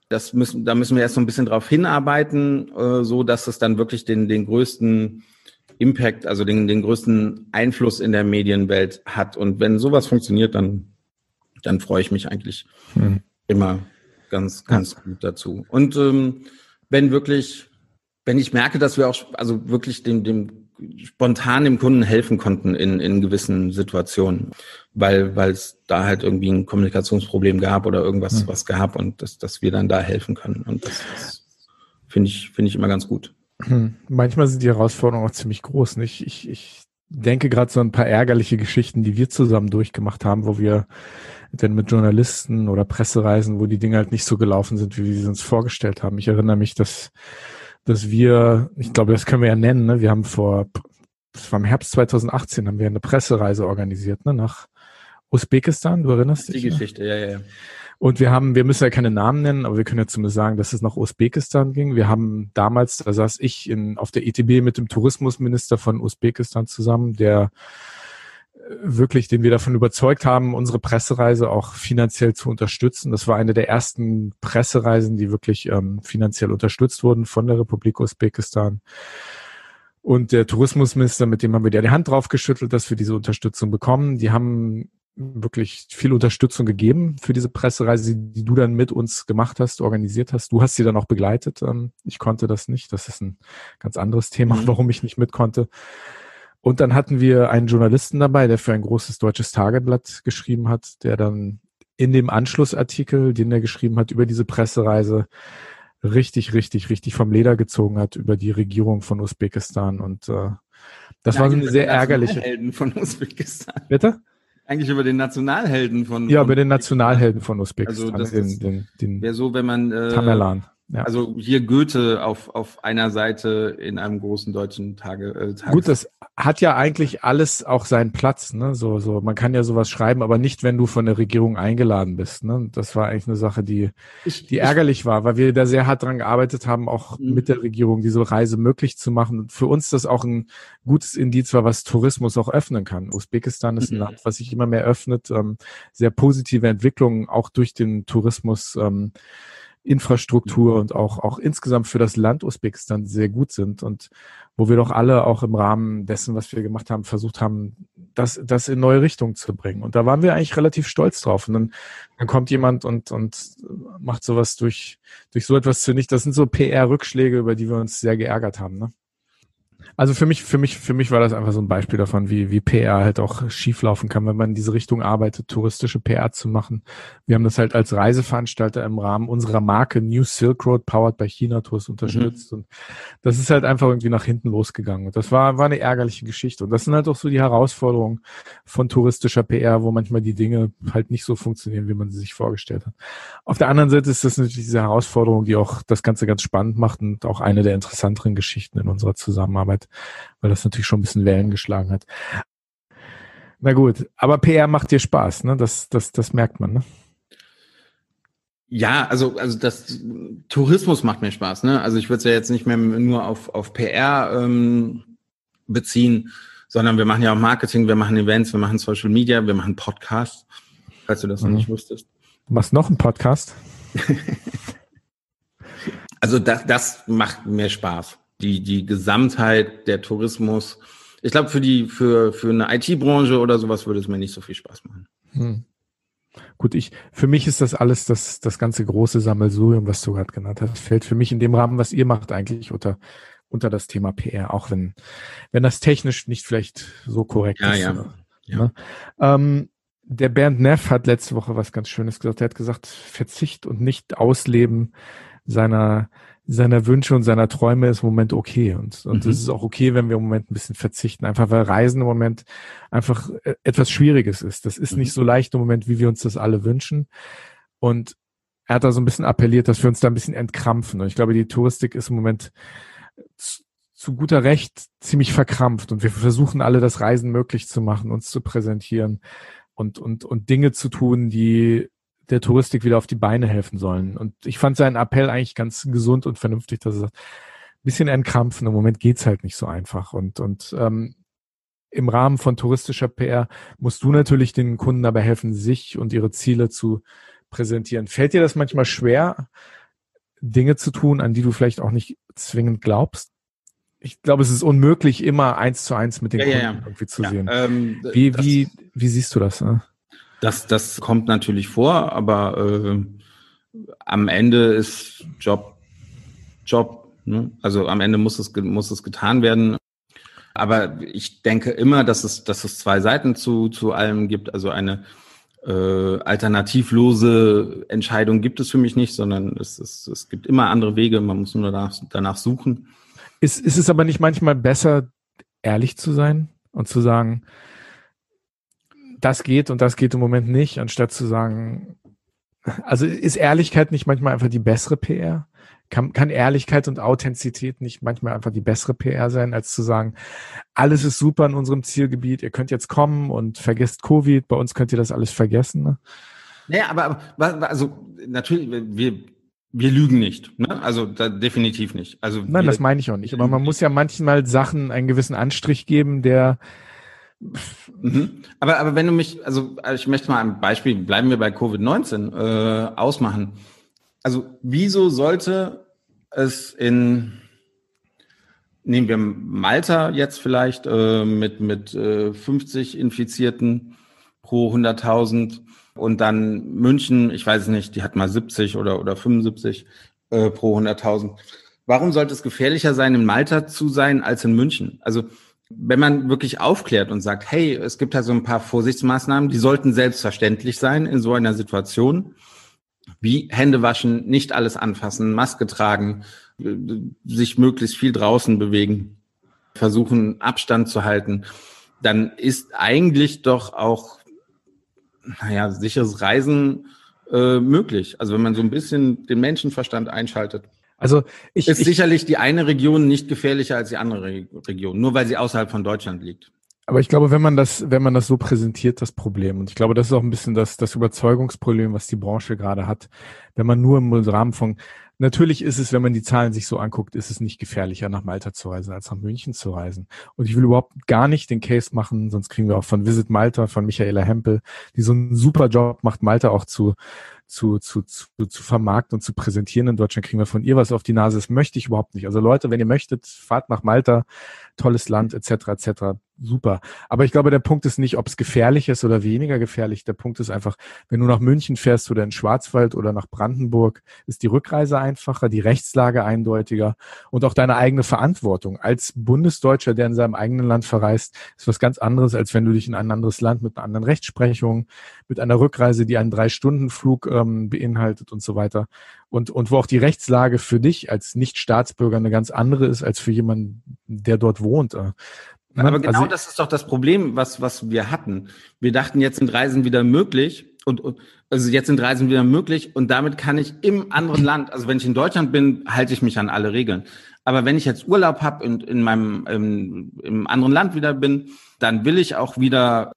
das müssen, da müssen wir erst so ein bisschen drauf hinarbeiten, äh, so dass es dann wirklich den, den größten Impact, also den, den größten Einfluss in der Medienwelt hat. Und wenn sowas funktioniert, dann dann freue ich mich eigentlich hm. immer ganz, ganz gut dazu. Und ähm, wenn wirklich, wenn ich merke, dass wir auch, also wirklich dem, dem spontan dem Kunden helfen konnten in, in gewissen Situationen, weil weil es da halt irgendwie ein Kommunikationsproblem gab oder irgendwas hm. was gab und dass, dass wir dann da helfen können. Und das, das finde ich, finde ich immer ganz gut. Hm. Manchmal sind die Herausforderungen auch ziemlich groß. Nicht? Ich, ich denke gerade so ein paar ärgerliche Geschichten, die wir zusammen durchgemacht haben, wo wir denn mit Journalisten oder Pressereisen, wo die Dinge halt nicht so gelaufen sind, wie wir sie uns vorgestellt haben. Ich erinnere mich, dass, dass wir, ich glaube, das können wir ja nennen, ne? wir haben vor, das war im Herbst 2018, haben wir eine Pressereise organisiert, ne? nach Usbekistan, du erinnerst dich? Die Geschichte, ne? ja, ja. Und wir haben, wir müssen ja keine Namen nennen, aber wir können ja zumindest sagen, dass es nach Usbekistan ging. Wir haben damals, da saß ich in, auf der ETB mit dem Tourismusminister von Usbekistan zusammen, der wirklich, den wir davon überzeugt haben, unsere Pressereise auch finanziell zu unterstützen. Das war eine der ersten Pressereisen, die wirklich ähm, finanziell unterstützt wurden von der Republik Usbekistan. Und der Tourismusminister, mit dem haben wir die Hand drauf geschüttelt, dass wir diese Unterstützung bekommen. Die haben wirklich viel Unterstützung gegeben für diese Pressereise, die du dann mit uns gemacht hast, organisiert hast. Du hast sie dann auch begleitet. Ähm, ich konnte das nicht. Das ist ein ganz anderes Thema, mhm. warum ich nicht mit konnte. Und dann hatten wir einen Journalisten dabei, der für ein großes deutsches Tageblatt geschrieben hat, der dann in dem Anschlussartikel, den er geschrieben hat über diese Pressereise, richtig, richtig, richtig vom Leder gezogen hat über die Regierung von Usbekistan. Und äh, das ja, war so eine sehr ärgerliche. Helden von Usbekistan. Bitte? Eigentlich über den Nationalhelden von. Ja, über den Nationalhelden von Usbekistan. Also das den, den, wäre so, wenn man. Äh, Tamerlan. Ja. Also hier Goethe auf, auf einer Seite in einem großen deutschen Tage. Äh, Tages Gut, das hat ja eigentlich alles auch seinen Platz. Ne? So, so, man kann ja sowas schreiben, aber nicht, wenn du von der Regierung eingeladen bist. Ne? Das war eigentlich eine Sache, die, ich, die ärgerlich ich, war, weil wir da sehr hart dran gearbeitet haben, auch mhm. mit der Regierung diese Reise möglich zu machen. Und für uns das auch ein gutes Indiz war, was Tourismus auch öffnen kann. Usbekistan ist ein mhm. Land, was sich immer mehr öffnet, ähm, sehr positive Entwicklungen auch durch den Tourismus. Ähm, Infrastruktur und auch, auch insgesamt für das Land Usbekistan sehr gut sind und wo wir doch alle auch im Rahmen dessen, was wir gemacht haben, versucht haben, das, das in neue Richtungen zu bringen. Und da waren wir eigentlich relativ stolz drauf. Und dann, dann kommt jemand und, und macht sowas durch, durch so etwas zu nicht. Das sind so PR-Rückschläge, über die wir uns sehr geärgert haben. Ne? Also für mich, für mich, für mich war das einfach so ein Beispiel davon, wie, wie PR halt auch schieflaufen kann, wenn man in diese Richtung arbeitet, touristische PR zu machen. Wir haben das halt als Reiseveranstalter im Rahmen unserer Marke New Silk Road Powered by China Tours unterstützt. Mhm. Und das ist halt einfach irgendwie nach hinten losgegangen. Und das war, war eine ärgerliche Geschichte. Und das sind halt auch so die Herausforderungen von touristischer PR, wo manchmal die Dinge halt nicht so funktionieren, wie man sie sich vorgestellt hat. Auf der anderen Seite ist das natürlich diese Herausforderung, die auch das Ganze ganz spannend macht und auch eine der interessanteren Geschichten in unserer Zusammenarbeit weil das natürlich schon ein bisschen Wellen geschlagen hat. Na gut, aber PR macht dir Spaß, ne? Das, das, das merkt man, ne? Ja, also, also das Tourismus macht mir Spaß, ne? Also ich würde es ja jetzt nicht mehr nur auf, auf PR ähm, beziehen, sondern wir machen ja auch Marketing, wir machen Events, wir machen Social Media, wir machen Podcasts, falls du das mhm. noch nicht wusstest. Du machst noch einen Podcast? also das, das macht mir Spaß die, die Gesamtheit, der Tourismus. Ich glaube, für die, für, für eine IT-Branche oder sowas würde es mir nicht so viel Spaß machen. Hm. Gut, ich, für mich ist das alles das, das ganze große Sammelsurium, was du gerade genannt hast, fällt für mich in dem Rahmen, was ihr macht, eigentlich unter, unter das Thema PR, auch wenn, wenn das technisch nicht vielleicht so korrekt ja, ist. Ja, ne? ja. Ähm, der Bernd Neff hat letzte Woche was ganz Schönes gesagt. Er hat gesagt, Verzicht und nicht Ausleben seiner, seiner Wünsche und seiner Träume ist im Moment okay. Und, und mhm. ist auch okay, wenn wir im Moment ein bisschen verzichten. Einfach weil Reisen im Moment einfach äh, etwas Schwieriges ist. Das ist mhm. nicht so leicht im Moment, wie wir uns das alle wünschen. Und er hat da so ein bisschen appelliert, dass wir uns da ein bisschen entkrampfen. Und ich glaube, die Touristik ist im Moment zu, zu guter Recht ziemlich verkrampft. Und wir versuchen alle das Reisen möglich zu machen, uns zu präsentieren und, und, und Dinge zu tun, die der Touristik wieder auf die Beine helfen sollen. Und ich fand seinen Appell eigentlich ganz gesund und vernünftig, dass er sagt, bisschen entkrampfen, im Moment geht's halt nicht so einfach. Und, und ähm, im Rahmen von touristischer PR musst du natürlich den Kunden dabei helfen, sich und ihre Ziele zu präsentieren. Fällt dir das manchmal schwer, Dinge zu tun, an die du vielleicht auch nicht zwingend glaubst? Ich glaube, es ist unmöglich, immer eins zu eins mit den ja, Kunden ja, ja. irgendwie zu sehen. Ähm, wie, wie, wie siehst du das? Ne? Das, das kommt natürlich vor, aber äh, am Ende ist Job Job. Ne? Also am Ende muss es, muss es getan werden. Aber ich denke immer, dass es, dass es zwei Seiten zu, zu allem gibt. Also eine äh, alternativlose Entscheidung gibt es für mich nicht, sondern es, es, es gibt immer andere Wege. Man muss nur danach, danach suchen. Ist, ist es aber nicht manchmal besser, ehrlich zu sein und zu sagen, das geht und das geht im Moment nicht, anstatt zu sagen, also ist Ehrlichkeit nicht manchmal einfach die bessere PR? Kann, kann Ehrlichkeit und Authentizität nicht manchmal einfach die bessere PR sein, als zu sagen, alles ist super in unserem Zielgebiet, ihr könnt jetzt kommen und vergesst Covid, bei uns könnt ihr das alles vergessen? Ne? Naja, aber, aber also natürlich, wir, wir lügen nicht. Ne? Also da, definitiv nicht. Also Nein, das meine ich auch nicht. Aber man muss ja manchmal Sachen einen gewissen Anstrich geben, der Mhm. Aber, aber wenn du mich, also ich möchte mal ein Beispiel, bleiben wir bei Covid-19, äh, ausmachen. Also wieso sollte es in, nehmen wir Malta jetzt vielleicht äh, mit, mit äh, 50 Infizierten pro 100.000 und dann München, ich weiß es nicht, die hat mal 70 oder, oder 75 äh, pro 100.000. Warum sollte es gefährlicher sein, in Malta zu sein als in München? Also wenn man wirklich aufklärt und sagt, hey, es gibt da so ein paar Vorsichtsmaßnahmen, die sollten selbstverständlich sein in so einer Situation, wie Hände waschen, nicht alles anfassen, Maske tragen, sich möglichst viel draußen bewegen, versuchen Abstand zu halten, dann ist eigentlich doch auch, naja, sicheres Reisen äh, möglich. Also wenn man so ein bisschen den Menschenverstand einschaltet. Also ich, ist ich, sicherlich die eine Region nicht gefährlicher als die andere Region, nur weil sie außerhalb von Deutschland liegt. Aber ich glaube, wenn man das, wenn man das so präsentiert, das Problem, und ich glaube, das ist auch ein bisschen das, das Überzeugungsproblem, was die Branche gerade hat, wenn man nur im Rahmen von, natürlich ist es, wenn man die Zahlen sich so anguckt, ist es nicht gefährlicher, nach Malta zu reisen, als nach München zu reisen. Und ich will überhaupt gar nicht den Case machen, sonst kriegen wir auch von Visit Malta, von Michaela Hempel, die so einen super Job macht, Malta auch zu, zu, zu, zu, zu vermarkten und zu präsentieren in Deutschland, kriegen wir von ihr was auf die Nase. Das möchte ich überhaupt nicht. Also Leute, wenn ihr möchtet, fahrt nach Malta, tolles Land, etc., etc super. Aber ich glaube, der Punkt ist nicht, ob es gefährlich ist oder weniger gefährlich. Der Punkt ist einfach, wenn du nach München fährst oder in Schwarzwald oder nach Brandenburg, ist die Rückreise einfacher, die Rechtslage eindeutiger und auch deine eigene Verantwortung als Bundesdeutscher, der in seinem eigenen Land verreist, ist was ganz anderes, als wenn du dich in ein anderes Land mit einer anderen Rechtsprechung, mit einer Rückreise, die einen Drei-Stunden-Flug ähm, beinhaltet und so weiter. Und, und wo auch die Rechtslage für dich als Nicht-Staatsbürger eine ganz andere ist als für jemanden, der dort wohnt. Äh. Aber genau also, das ist doch das Problem, was, was wir hatten. Wir dachten, jetzt sind Reisen wieder möglich und, und also jetzt sind Reisen wieder möglich und damit kann ich im anderen Land, also wenn ich in Deutschland bin, halte ich mich an alle Regeln. Aber wenn ich jetzt Urlaub habe und in meinem im, im anderen Land wieder bin, dann will ich auch wieder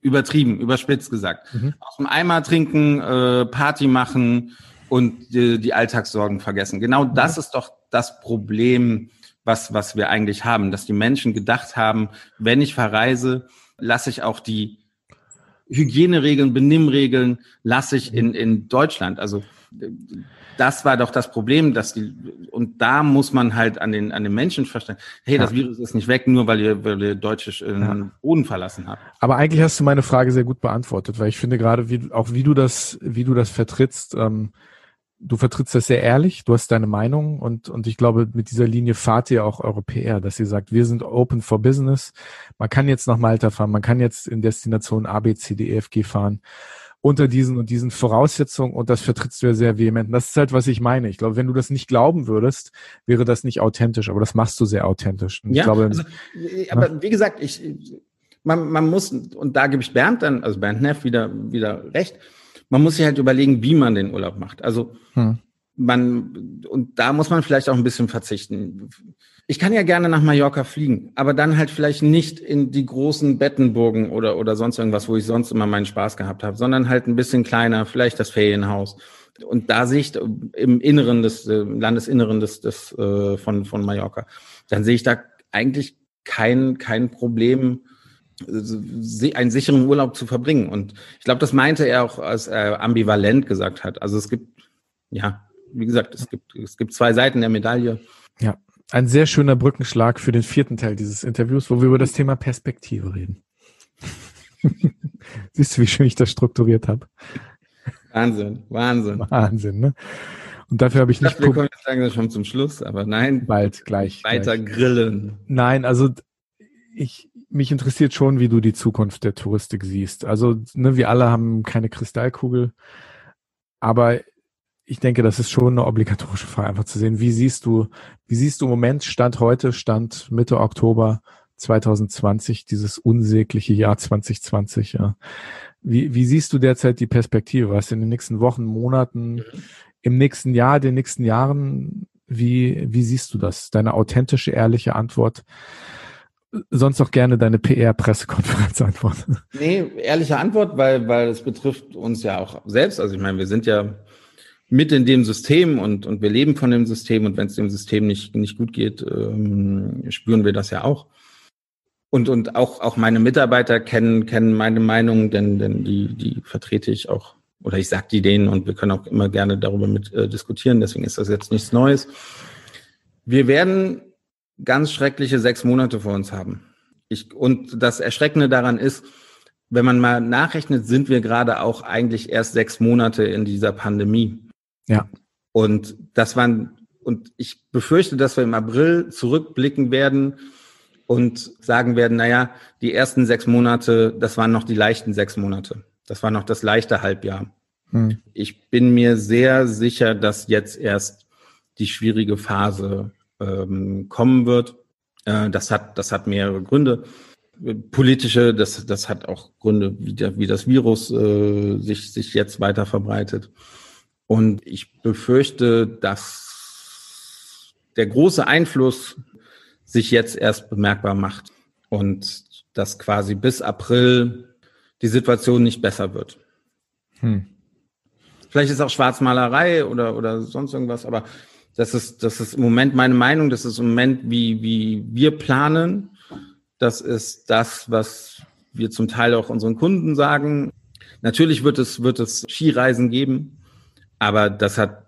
übertrieben, überspitzt gesagt, mhm. aus dem Eimer trinken, äh, Party machen und die, die Alltagssorgen vergessen. Genau mhm. das ist doch das Problem, was, was wir eigentlich haben, dass die Menschen gedacht haben, wenn ich verreise, lasse ich auch die Hygieneregeln, Benimmregeln, lasse ich in, in Deutschland. Also das war doch das Problem, dass die, und da muss man halt an den, an den Menschen verstehen, hey, das Virus ist nicht weg, nur weil ihr, weil ihr deutsche äh, ja. Boden verlassen habt. Aber eigentlich hast du meine Frage sehr gut beantwortet, weil ich finde gerade, wie, auch wie du das, wie du das vertrittst, ähm, du vertrittst das sehr ehrlich, du hast deine Meinung und, und ich glaube, mit dieser Linie fahrt ihr auch Europäer, dass ihr sagt, wir sind open for business. Man kann jetzt nach Malta fahren, man kann jetzt in Destination A, B, C, D, E, F, G fahren unter diesen und diesen Voraussetzungen und das vertrittst du ja sehr vehement. Und das ist halt, was ich meine. Ich glaube, wenn du das nicht glauben würdest, wäre das nicht authentisch, aber das machst du sehr authentisch. Und ja, glaube, also, aber na? wie gesagt, ich, man, man muss, und da gebe ich Bernd dann, also Bernd Neff wieder, wieder recht, man muss sich halt überlegen, wie man den Urlaub macht. Also hm. man, und da muss man vielleicht auch ein bisschen verzichten. Ich kann ja gerne nach Mallorca fliegen, aber dann halt vielleicht nicht in die großen Bettenburgen oder, oder sonst irgendwas, wo ich sonst immer meinen Spaß gehabt habe, sondern halt ein bisschen kleiner, vielleicht das Ferienhaus. Und da sehe ich im Inneren des, äh, Landesinneren des, des, äh, von, von Mallorca, dann sehe ich da eigentlich kein, kein Problem, einen sicheren Urlaub zu verbringen. Und ich glaube, das meinte er auch, als er ambivalent gesagt hat. Also es gibt, ja, wie gesagt, es gibt, es gibt zwei Seiten der Medaille. Ja, ein sehr schöner Brückenschlag für den vierten Teil dieses Interviews, wo wir über das Thema Perspektive reden. Siehst du, wie schön ich das strukturiert habe? Wahnsinn, Wahnsinn. Wahnsinn, ne? Und dafür habe ich, ich nicht. Dachte, wir kommen jetzt langsam schon zum Schluss, aber nein. Bald, gleich. Weiter gleich. grillen. Nein, also ich, mich interessiert schon, wie du die Zukunft der Touristik siehst. Also, ne, wir alle haben keine Kristallkugel, aber ich denke, das ist schon eine obligatorische Frage, einfach zu sehen, wie siehst du, wie siehst du im Moment, Stand heute, Stand Mitte Oktober 2020, dieses unsägliche Jahr 2020, ja. Wie, wie siehst du derzeit die Perspektive? Was in den nächsten Wochen, Monaten, im nächsten Jahr, den nächsten Jahren, wie, wie siehst du das? Deine authentische, ehrliche Antwort sonst auch gerne deine PR-Pressekonferenz antworten. Nee, ehrliche Antwort, weil, weil es betrifft uns ja auch selbst. Also ich meine, wir sind ja mit in dem System und, und wir leben von dem System und wenn es dem System nicht, nicht gut geht, ähm, spüren wir das ja auch. Und, und auch, auch meine Mitarbeiter kennen, kennen meine Meinung, denn, denn die, die vertrete ich auch oder ich sage die denen und wir können auch immer gerne darüber mit äh, diskutieren, deswegen ist das jetzt nichts Neues. Wir werden ganz schreckliche sechs Monate vor uns haben. Ich, und das Erschreckende daran ist, wenn man mal nachrechnet, sind wir gerade auch eigentlich erst sechs Monate in dieser Pandemie. Ja. Und das waren, und ich befürchte, dass wir im April zurückblicken werden und sagen werden, naja, die ersten sechs Monate, das waren noch die leichten sechs Monate. Das war noch das leichte Halbjahr. Hm. Ich bin mir sehr sicher, dass jetzt erst die schwierige Phase ähm, kommen wird. Äh, das hat, das hat mehrere Gründe. Politische, das, das hat auch Gründe, wie, der, wie das Virus äh, sich, sich jetzt weiter verbreitet. Und ich befürchte, dass der große Einfluss sich jetzt erst bemerkbar macht und dass quasi bis April die Situation nicht besser wird. Hm. Vielleicht ist auch Schwarzmalerei oder, oder sonst irgendwas, aber das ist, das ist im Moment meine Meinung, das ist im Moment, wie, wie wir planen. Das ist das, was wir zum Teil auch unseren Kunden sagen. Natürlich wird es, wird es Skireisen geben, aber das hat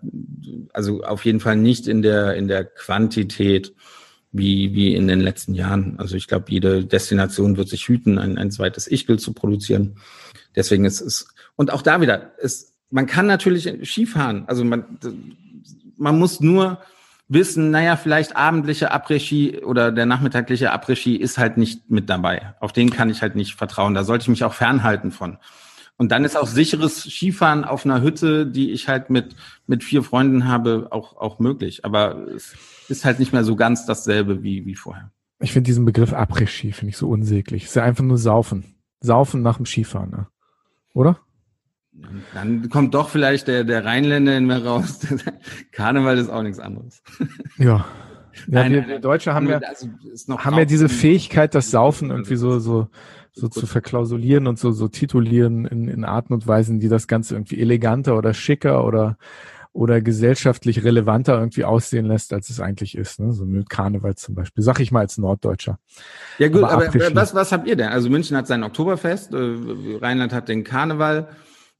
also auf jeden Fall nicht in der, in der Quantität wie, wie in den letzten Jahren. Also ich glaube, jede Destination wird sich hüten, ein, ein zweites Ichgel zu produzieren. Deswegen ist es, und auch da wieder, ist, man kann natürlich Skifahren. Also man, man muss nur wissen, naja, vielleicht abendliche Après-Ski oder der nachmittagliche Après-Ski ist halt nicht mit dabei. Auf den kann ich halt nicht vertrauen. Da sollte ich mich auch fernhalten von. Und dann ist auch sicheres Skifahren auf einer Hütte, die ich halt mit, mit vier Freunden habe, auch, auch möglich. Aber es ist halt nicht mehr so ganz dasselbe wie, wie vorher. Ich finde diesen Begriff Après-Ski, finde ich so unsäglich. Es ist ja einfach nur Saufen. Saufen nach dem Skifahren, ne? oder? Dann kommt doch vielleicht der, der Rheinländer in mir raus. Karneval ist auch nichts anderes. Ja. Ja, nein, wir, wir Deutsche haben ja, also haben ja diese Fähigkeit, das Saufen irgendwie so, so, so zu verklausulieren und so, so titulieren in, in Arten und Weisen, die das Ganze irgendwie eleganter oder schicker oder, oder gesellschaftlich relevanter irgendwie aussehen lässt, als es eigentlich ist. Ne? So mit Karneval zum Beispiel. Sag ich mal als Norddeutscher. Ja gut, aber, aber was, was habt ihr denn? Also München hat sein Oktoberfest, äh, Rheinland hat den Karneval.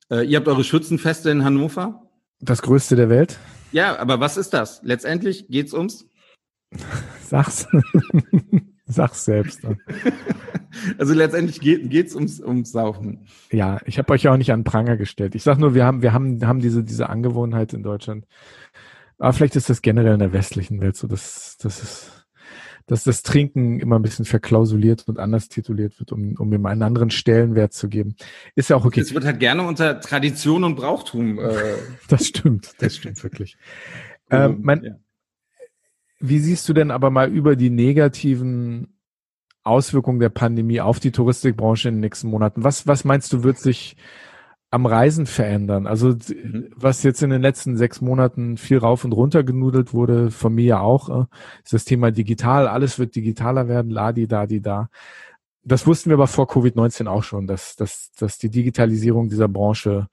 Äh, ihr habt eure Schützenfeste in Hannover. Das größte der Welt. Ja, aber was ist das? Letztendlich geht's ums? Sag's. Sag's selbst. Also letztendlich geht, geht's ums, ums Saufen. Ja, ich habe euch ja auch nicht an Pranger gestellt. Ich sag nur, wir haben, wir haben, haben diese, diese Angewohnheit in Deutschland. Aber vielleicht ist das generell in der westlichen Welt so, dass, dass es dass das Trinken immer ein bisschen verklausuliert und anders tituliert wird, um, um ihm einen anderen Stellenwert zu geben. Ist ja auch okay. Es wird halt gerne unter Tradition und Brauchtum. Äh das stimmt, das stimmt wirklich. ähm, mein, ja. Wie siehst du denn aber mal über die negativen Auswirkungen der Pandemie auf die Touristikbranche in den nächsten Monaten? Was, was meinst du, wird sich am Reisen verändern? Also mhm. was jetzt in den letzten sechs Monaten viel rauf und runter genudelt wurde, von mir ja auch, äh, ist das Thema digital. Alles wird digitaler werden, ladi, da, di, da. Das wussten wir aber vor Covid-19 auch schon, dass, dass, dass die Digitalisierung dieser Branche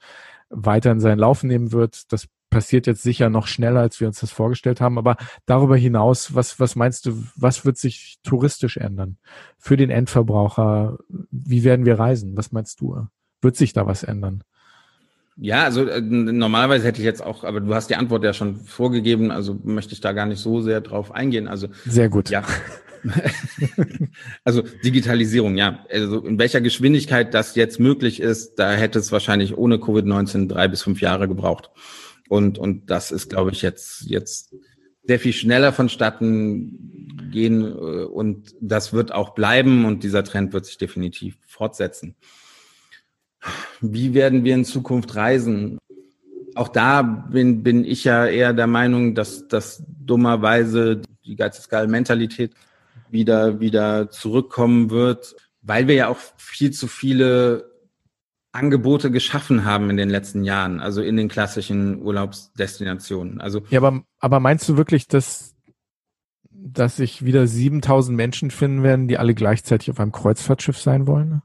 weiter in seinen Lauf nehmen wird. Das passiert jetzt sicher noch schneller, als wir uns das vorgestellt haben. Aber darüber hinaus, was, was meinst du, was wird sich touristisch ändern? Für den Endverbraucher, wie werden wir reisen? Was meinst du? Wird sich da was ändern? Ja, also äh, normalerweise hätte ich jetzt auch, aber du hast die Antwort ja schon vorgegeben, also möchte ich da gar nicht so sehr drauf eingehen. Also sehr gut. Ja. also Digitalisierung, ja. Also in welcher Geschwindigkeit das jetzt möglich ist, da hätte es wahrscheinlich ohne Covid-19 drei bis fünf Jahre gebraucht. Und, und das ist, glaube ich, jetzt, jetzt sehr viel schneller vonstatten gehen äh, und das wird auch bleiben und dieser Trend wird sich definitiv fortsetzen. Wie werden wir in Zukunft reisen? Auch da bin, bin ich ja eher der Meinung, dass, dass dummerweise die Geistesgeil-Mentalität wieder, wieder zurückkommen wird, weil wir ja auch viel zu viele Angebote geschaffen haben in den letzten Jahren, also in den klassischen Urlaubsdestinationen. Also ja, aber, aber meinst du wirklich, dass, dass sich wieder 7000 Menschen finden werden, die alle gleichzeitig auf einem Kreuzfahrtschiff sein wollen?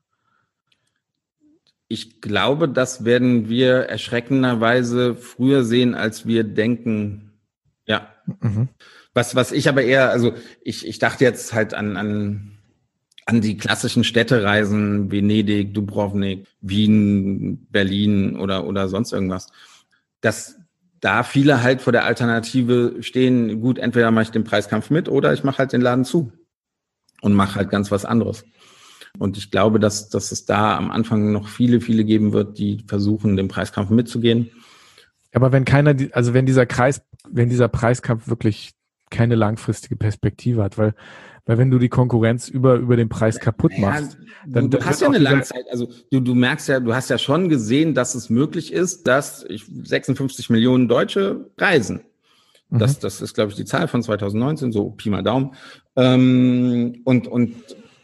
Ich glaube, das werden wir erschreckenderweise früher sehen, als wir denken. Ja. Mhm. Was, was ich aber eher, also ich, ich dachte jetzt halt an, an an die klassischen Städtereisen, Venedig, Dubrovnik, Wien, Berlin oder, oder sonst irgendwas, dass da viele halt vor der Alternative stehen, gut, entweder mache ich den Preiskampf mit oder ich mache halt den Laden zu und mache halt ganz was anderes. Und ich glaube, dass, dass es da am Anfang noch viele, viele geben wird, die versuchen, den Preiskampf mitzugehen. Aber wenn keiner, also wenn dieser Kreis, wenn dieser Preiskampf wirklich keine langfristige Perspektive hat, weil weil wenn du die Konkurrenz über, über den Preis kaputt machst, ja, dann. Du, du hast ja eine Langzeit, also du, du merkst ja, du hast ja schon gesehen, dass es möglich ist, dass 56 Millionen Deutsche reisen. Das, mhm. das ist, glaube ich, die Zahl von 2019, so Pi mal Daumen. Ähm, und und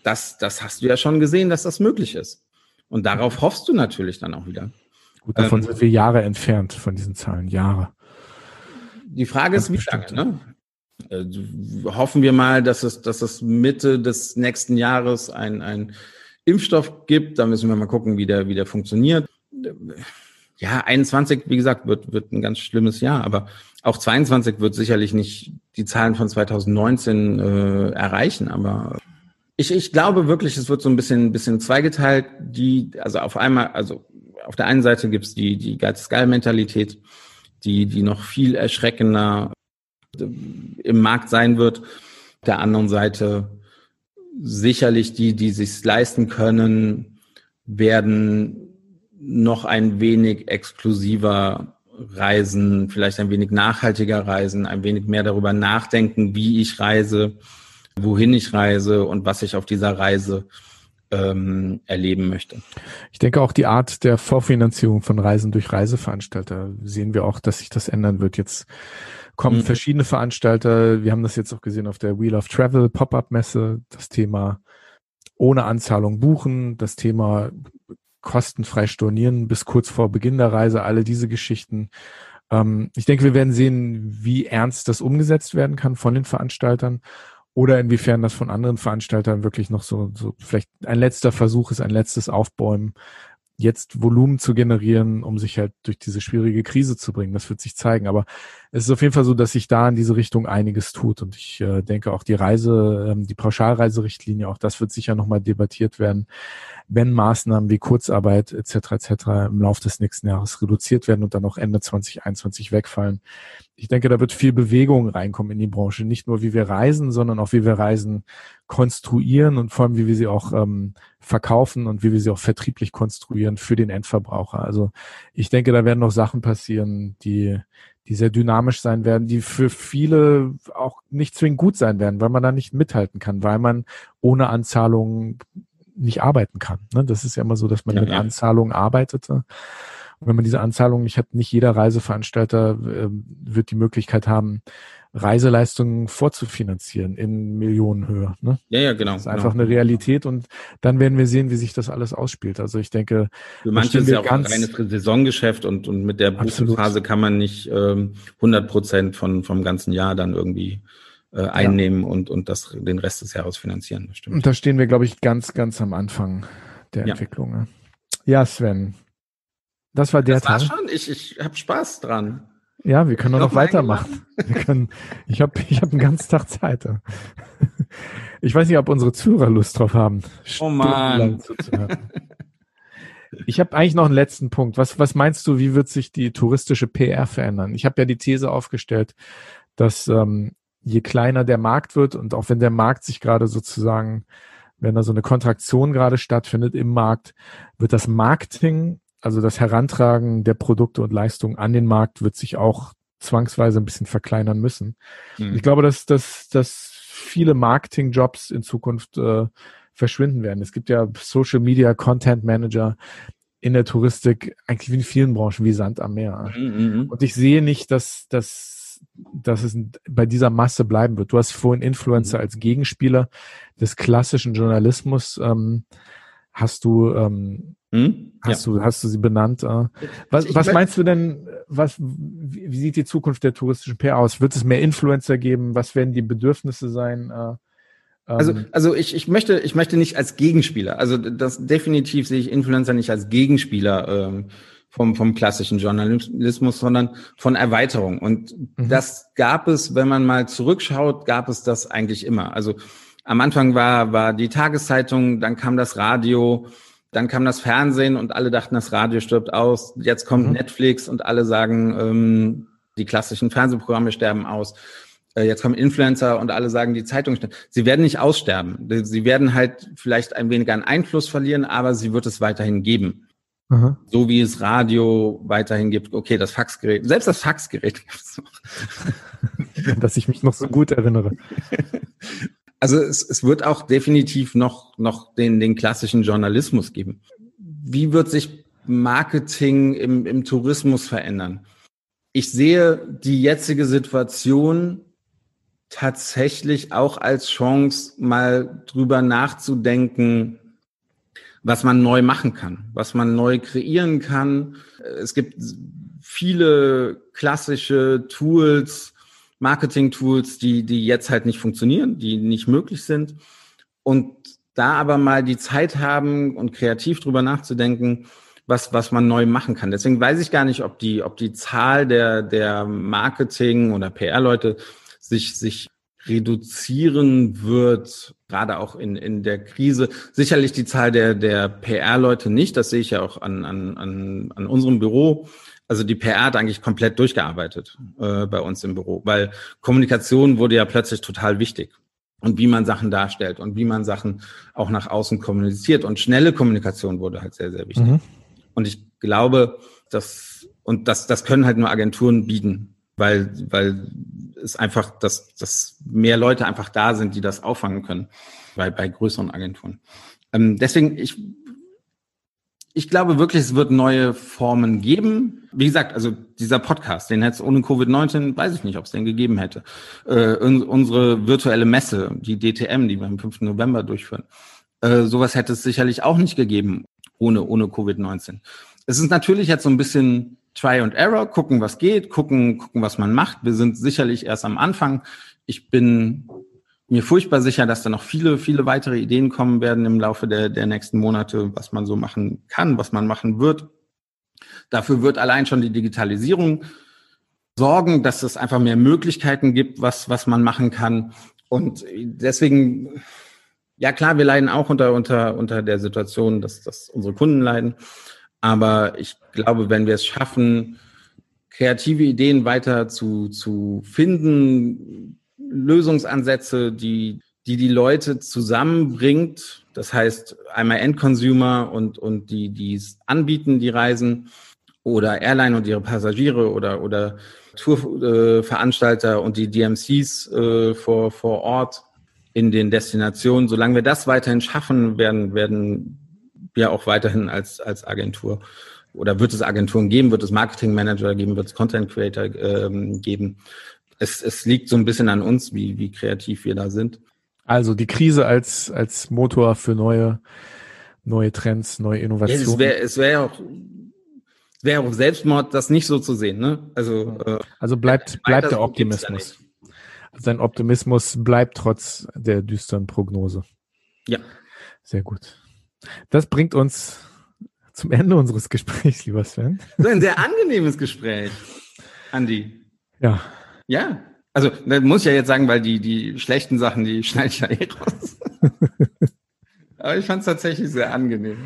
das, das hast du ja schon gesehen, dass das möglich ist. Und darauf hoffst du natürlich dann auch wieder. Gut, davon ähm, sind wir Jahre entfernt von diesen Zahlen, Jahre. Die Frage Ganz ist, wie bestimmt. lange, ne? Äh, hoffen wir mal, dass es, dass es Mitte des nächsten Jahres ein, ein Impfstoff gibt. Da müssen wir mal gucken, wie der, wie der funktioniert. Ja, 21, wie gesagt, wird, wird ein ganz schlimmes Jahr, aber auch 22 wird sicherlich nicht die Zahlen von 2019 äh, erreichen, aber ich, ich glaube wirklich, es wird so ein bisschen, bisschen zweigeteilt. Die, also auf einmal, also auf der einen Seite gibt's die, die Geistesgeil-Mentalität, die, die noch viel erschreckender im Markt sein wird. Auf der anderen Seite sicherlich die, die sich leisten können, werden noch ein wenig exklusiver reisen, vielleicht ein wenig nachhaltiger reisen, ein wenig mehr darüber nachdenken, wie ich reise, wohin ich reise und was ich auf dieser Reise ähm, erleben möchte. Ich denke auch die Art der Vorfinanzierung von Reisen durch Reiseveranstalter sehen wir auch, dass sich das ändern wird. Jetzt kommen mhm. verschiedene Veranstalter. Wir haben das jetzt auch gesehen auf der Wheel of Travel Pop-up-Messe. Das Thema ohne Anzahlung buchen, das Thema kostenfrei stornieren bis kurz vor Beginn der Reise, alle diese Geschichten. Ähm, ich denke, wir werden sehen, wie ernst das umgesetzt werden kann von den Veranstaltern oder inwiefern das von anderen Veranstaltern wirklich noch so, so vielleicht ein letzter Versuch ist, ein letztes Aufbäumen jetzt Volumen zu generieren, um sich halt durch diese schwierige Krise zu bringen. Das wird sich zeigen. Aber es ist auf jeden Fall so, dass sich da in diese Richtung einiges tut. Und ich äh, denke auch die Reise, ähm, die Pauschalreiserichtlinie, auch das wird sicher nochmal debattiert werden, wenn Maßnahmen wie Kurzarbeit etc. etc. im Laufe des nächsten Jahres reduziert werden und dann auch Ende 2021 wegfallen. Ich denke, da wird viel Bewegung reinkommen in die Branche. Nicht nur, wie wir reisen, sondern auch, wie wir Reisen konstruieren und vor allem, wie wir sie auch ähm, verkaufen und wie wir sie auch vertrieblich konstruieren für den Endverbraucher. Also ich denke, da werden noch Sachen passieren, die, die sehr dynamisch sein werden, die für viele auch nicht zwingend gut sein werden, weil man da nicht mithalten kann, weil man ohne Anzahlung nicht arbeiten kann. Ne? Das ist ja immer so, dass man ja, mit ja. Anzahlungen arbeitete. Und wenn man diese Anzahlung nicht hat, nicht jeder Reiseveranstalter äh, wird die Möglichkeit haben, Reiseleistungen vorzufinanzieren in Millionenhöhe. Ne? Ja, ja, genau. Das ist einfach genau. eine Realität und dann werden wir sehen, wie sich das alles ausspielt. Also ich denke, für manche ist ja auch ein reines Saisongeschäft und, und mit der Buchungsphase kann man nicht ähm, 100 Prozent von, vom ganzen Jahr dann irgendwie äh, einnehmen ja. und, und das, den Rest des Jahres finanzieren. Stimmt. Und da stehen wir, glaube ich, ganz, ganz am Anfang der ja. Entwicklung. Ne? Ja, Sven. Das war der das Teil. schon. Ich, ich habe Spaß dran. Ja, wir können auch noch weitermachen. Wir können, ich habe ich hab einen ganzen Tag Zeit. Ich weiß nicht, ob unsere Zuhörer Lust drauf haben. Oh man. Ich habe eigentlich noch einen letzten Punkt. Was, was meinst du, wie wird sich die touristische PR verändern? Ich habe ja die These aufgestellt, dass ähm, je kleiner der Markt wird und auch wenn der Markt sich gerade sozusagen, wenn da so eine Kontraktion gerade stattfindet im Markt, wird das Marketing also das Herantragen der Produkte und Leistungen an den Markt wird sich auch zwangsweise ein bisschen verkleinern müssen. Mhm. Ich glaube, dass, dass, dass viele Marketing-Jobs in Zukunft äh, verschwinden werden. Es gibt ja Social Media Content Manager in der Touristik, eigentlich wie in vielen Branchen, wie Sand am Meer. Mhm. mhm. Und ich sehe nicht, dass, dass, dass es bei dieser Masse bleiben wird. Du hast vorhin Influencer mhm. als Gegenspieler des klassischen Journalismus ähm, hast du ähm, hm? Hast ja. du, hast du sie benannt? Äh? Was, was meinst du denn, was, wie, sieht die Zukunft der touristischen PR aus? Wird es mehr Influencer geben? Was werden die Bedürfnisse sein? Äh, also, ähm, also ich, ich möchte, ich möchte nicht als Gegenspieler. Also das definitiv sehe ich Influencer nicht als Gegenspieler ähm, vom, vom klassischen Journalismus, sondern von Erweiterung. Und mhm. das gab es, wenn man mal zurückschaut, gab es das eigentlich immer. Also am Anfang war, war die Tageszeitung, dann kam das Radio, dann kam das Fernsehen und alle dachten, das Radio stirbt aus. Jetzt kommt mhm. Netflix und alle sagen, ähm, die klassischen Fernsehprogramme sterben aus. Äh, jetzt kommen Influencer und alle sagen, die Zeitung stirbt. Sie werden nicht aussterben. Sie werden halt vielleicht ein wenig an Einfluss verlieren, aber sie wird es weiterhin geben. Mhm. So wie es Radio weiterhin gibt. Okay, das Faxgerät, selbst das Faxgerät gibt es noch. Dass ich mich noch so gut erinnere. Also es, es wird auch definitiv noch, noch den, den klassischen Journalismus geben. Wie wird sich Marketing im, im Tourismus verändern? Ich sehe die jetzige Situation tatsächlich auch als Chance, mal drüber nachzudenken, was man neu machen kann, was man neu kreieren kann. Es gibt viele klassische Tools, Marketing-Tools, die, die jetzt halt nicht funktionieren, die nicht möglich sind. Und da aber mal die Zeit haben und kreativ drüber nachzudenken, was, was man neu machen kann. Deswegen weiß ich gar nicht, ob die, ob die Zahl der, der Marketing- oder PR-Leute sich, sich reduzieren wird, gerade auch in, in der Krise. Sicherlich die Zahl der, der PR-Leute nicht, das sehe ich ja auch an, an, an, an unserem Büro. Also die PR hat eigentlich komplett durchgearbeitet äh, bei uns im Büro, weil Kommunikation wurde ja plötzlich total wichtig. Und wie man Sachen darstellt und wie man Sachen auch nach außen kommuniziert. Und schnelle Kommunikation wurde halt sehr, sehr wichtig. Mhm. Und ich glaube, dass, und das, das können halt nur Agenturen bieten, weil, weil es einfach, dass, dass mehr Leute einfach da sind, die das auffangen können, bei, bei größeren Agenturen. Ähm, deswegen, ich ich glaube wirklich, es wird neue Formen geben. Wie gesagt, also dieser Podcast, den hätte es ohne Covid-19, weiß ich nicht, ob es den gegeben hätte. Äh, unsere virtuelle Messe, die DTM, die wir am 5. November durchführen, äh, sowas hätte es sicherlich auch nicht gegeben ohne, ohne Covid-19. Es ist natürlich jetzt so ein bisschen Try and Error, gucken, was geht, gucken, gucken, was man macht. Wir sind sicherlich erst am Anfang. Ich bin mir furchtbar sicher, dass da noch viele, viele weitere Ideen kommen werden im Laufe der, der nächsten Monate, was man so machen kann, was man machen wird. Dafür wird allein schon die Digitalisierung sorgen, dass es einfach mehr Möglichkeiten gibt, was, was man machen kann. Und deswegen, ja klar, wir leiden auch unter, unter, unter der Situation, dass, dass unsere Kunden leiden. Aber ich glaube, wenn wir es schaffen, kreative Ideen weiter zu, zu finden, Lösungsansätze, die, die die Leute zusammenbringt. Das heißt, einmal Endconsumer und, und die, die es anbieten, die Reisen oder Airline und ihre Passagiere oder, oder Tourveranstalter äh, und die DMCs äh, vor, vor Ort in den Destinationen. Solange wir das weiterhin schaffen, werden, werden wir auch weiterhin als, als Agentur oder wird es Agenturen geben, wird es Marketing Manager geben, wird es Content Creator ähm, geben. Es, es liegt so ein bisschen an uns, wie, wie kreativ wir da sind. Also die Krise als, als Motor für neue, neue Trends, neue Innovationen. Ja, es wäre es wär auch, wäre auch Selbstmord, das nicht so zu sehen. Ne? Also, äh, also bleibt, bleibt der Optimismus. Sein Optimismus bleibt trotz der düsteren Prognose. Ja. Sehr gut. Das bringt uns zum Ende unseres Gesprächs, lieber Sven. So ein sehr angenehmes Gespräch, Andi. Ja. Ja. Also, das muss ich ja jetzt sagen, weil die, die schlechten Sachen, die schneide ich ja eh raus. Aber ich fand es tatsächlich sehr angenehm.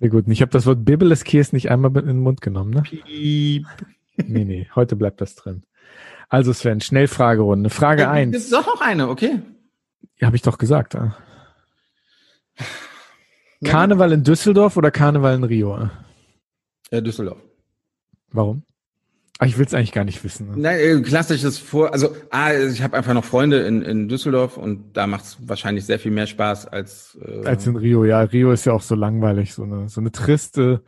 Sehr gut. Und ich habe das Wort Bibeleskäse nicht einmal in den Mund genommen, ne? Piep. Nee, nee, heute bleibt das drin. Also Sven, Schnellfragerunde. Frage 1. Gibt es doch noch eine, okay. Ja, habe ich doch gesagt. Ja. Karneval in Düsseldorf oder Karneval in Rio? Ja, Düsseldorf. Warum? Ach, ich will es eigentlich gar nicht wissen. Ne? Nein, äh, klassisches Vor, also ah, ich habe einfach noch Freunde in, in Düsseldorf und da macht es wahrscheinlich sehr viel mehr Spaß als äh, als in Rio. Ja, Rio ist ja auch so langweilig, so eine so eine triste.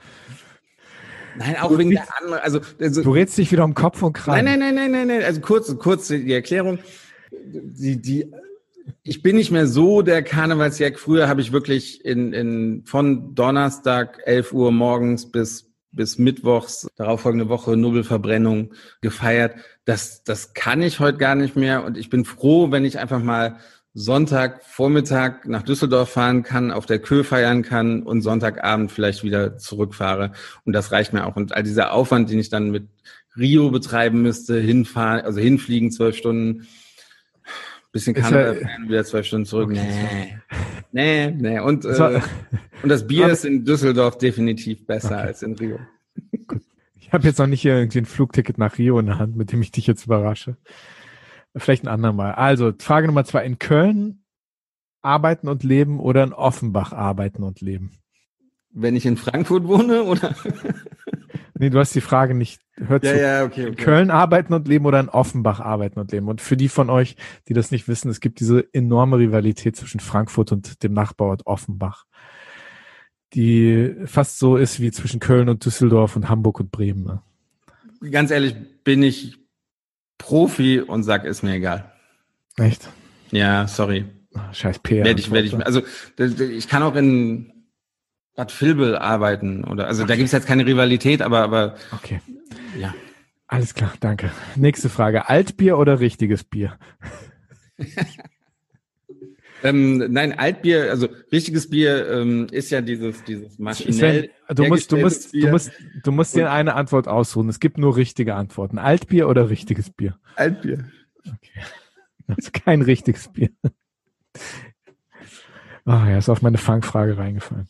Nein, auch wegen der anderen. Also, also du redest dich wieder um Kopf und Kragen. Nein, nein, nein, nein, nein, nein. Also kurz, kurz die Erklärung. Die, die ich bin nicht mehr so der Karnevalsjäger. Früher habe ich wirklich in, in, von Donnerstag 11 Uhr morgens bis, bis Mittwochs, darauffolgende Woche Nobelverbrennung gefeiert. Das, das kann ich heute gar nicht mehr. Und ich bin froh, wenn ich einfach mal Sonntag Vormittag nach Düsseldorf fahren kann, auf der Kö feiern kann und Sonntagabend vielleicht wieder zurückfahre. Und das reicht mir auch. Und all dieser Aufwand, den ich dann mit Rio betreiben müsste, hinfahren, also hinfliegen zwölf Stunden, Bisschen Kanada, ja, wieder zwei Stunden zurück. Okay. Nee, nee, nee. Und, äh, und das Bier ist in Düsseldorf definitiv besser okay. als in Rio. Gut. Ich habe jetzt noch nicht hier irgendwie ein Flugticket nach Rio in der Hand, mit dem ich dich jetzt überrasche. Vielleicht ein andermal. Also, Frage Nummer zwei. In Köln arbeiten und leben oder in Offenbach arbeiten und leben? Wenn ich in Frankfurt wohne, oder? Nee, du hast die Frage nicht. Hört ja, zu. ja, okay, okay. In Köln arbeiten und leben oder in Offenbach arbeiten und leben. Und für die von euch, die das nicht wissen, es gibt diese enorme Rivalität zwischen Frankfurt und dem Nachbarort Offenbach, die fast so ist wie zwischen Köln und Düsseldorf und Hamburg und Bremen. Ne? Ganz ehrlich, bin ich Profi und sag, ist mir egal. Echt? Ja, sorry. Scheiß PR. Werde ich, werde ich, also ich kann auch in Bad Vilbel arbeiten oder also okay. da gibt es jetzt keine Rivalität, aber aber okay. Ja. Alles klar, danke. Nächste Frage. Altbier oder richtiges Bier? ähm, nein, Altbier, also richtiges Bier ähm, ist ja dieses, dieses maschinell. Sven, du musst, du musst, Bier. du musst, du musst dir eine Antwort aussuchen. Es gibt nur richtige Antworten. Altbier oder richtiges Bier? Altbier. Okay. Also kein richtiges Bier. Ah, oh, ja, ist auf meine Fangfrage reingefallen.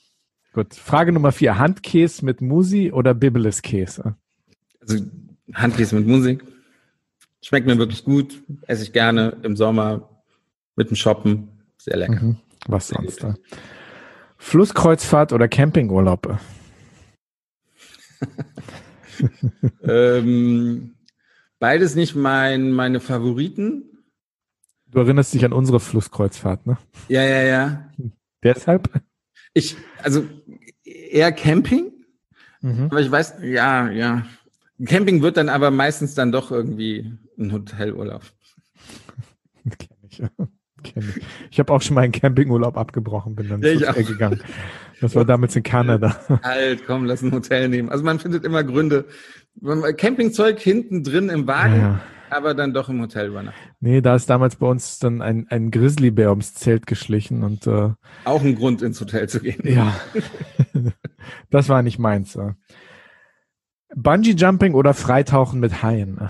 Gut. Frage Nummer vier. Handkäse mit Musi oder Bibeleskäse? Also Handkäse mit Musik. Schmeckt mir wirklich gut. Esse ich gerne im Sommer mit dem Shoppen. Sehr lecker. Mhm. Was Sehr sonst da? Flusskreuzfahrt oder Campingurlaub? ähm, beides nicht mein, meine Favoriten. Du erinnerst dich an unsere Flusskreuzfahrt, ne? Ja, ja, ja. Deshalb? Ich, also eher Camping. Mhm. Aber ich weiß, ja, ja. Camping wird dann aber meistens dann doch irgendwie ein Hotelurlaub. Kenn ich, ja. Kenn ich. Ich habe auch schon mal einen Campingurlaub abgebrochen, bin dann ja, Hotel gegangen. Das war damals in Kanada. Halt, komm, lass ein Hotel nehmen. Also man findet immer Gründe. Campingzeug hinten drin im Wagen. Ja aber dann doch im Hotel übernachten. Nee, da ist damals bei uns dann ein, ein Grizzlybär ums Zelt geschlichen und äh, auch ein Grund ins Hotel zu gehen. Ja, das war nicht meins. Bungee Jumping oder Freitauchen mit Haien?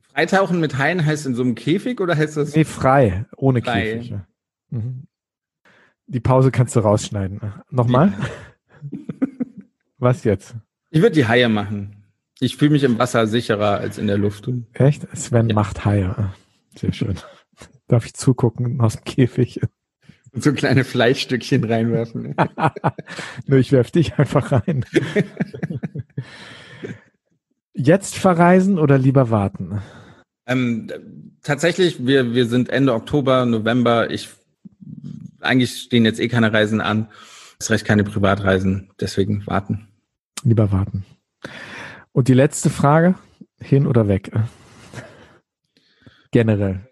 Freitauchen mit Haien heißt in so einem Käfig oder heißt das? Nee, frei, ohne frei. Käfig. Mhm. Die Pause kannst du rausschneiden. Nochmal? Was jetzt? Ich würde die Haie machen. Ich fühle mich im Wasser sicherer als in der Luft. Echt? Sven ja. macht Haie. Sehr schön. Darf ich zugucken aus dem Käfig? Und so kleine Fleischstückchen reinwerfen. Nur ich werf dich einfach rein. Jetzt verreisen oder lieber warten? Ähm, tatsächlich, wir, wir sind Ende Oktober, November. Ich, eigentlich stehen jetzt eh keine Reisen an. ist recht keine Privatreisen, deswegen warten. Lieber warten. Und die letzte Frage, hin oder weg? Generell.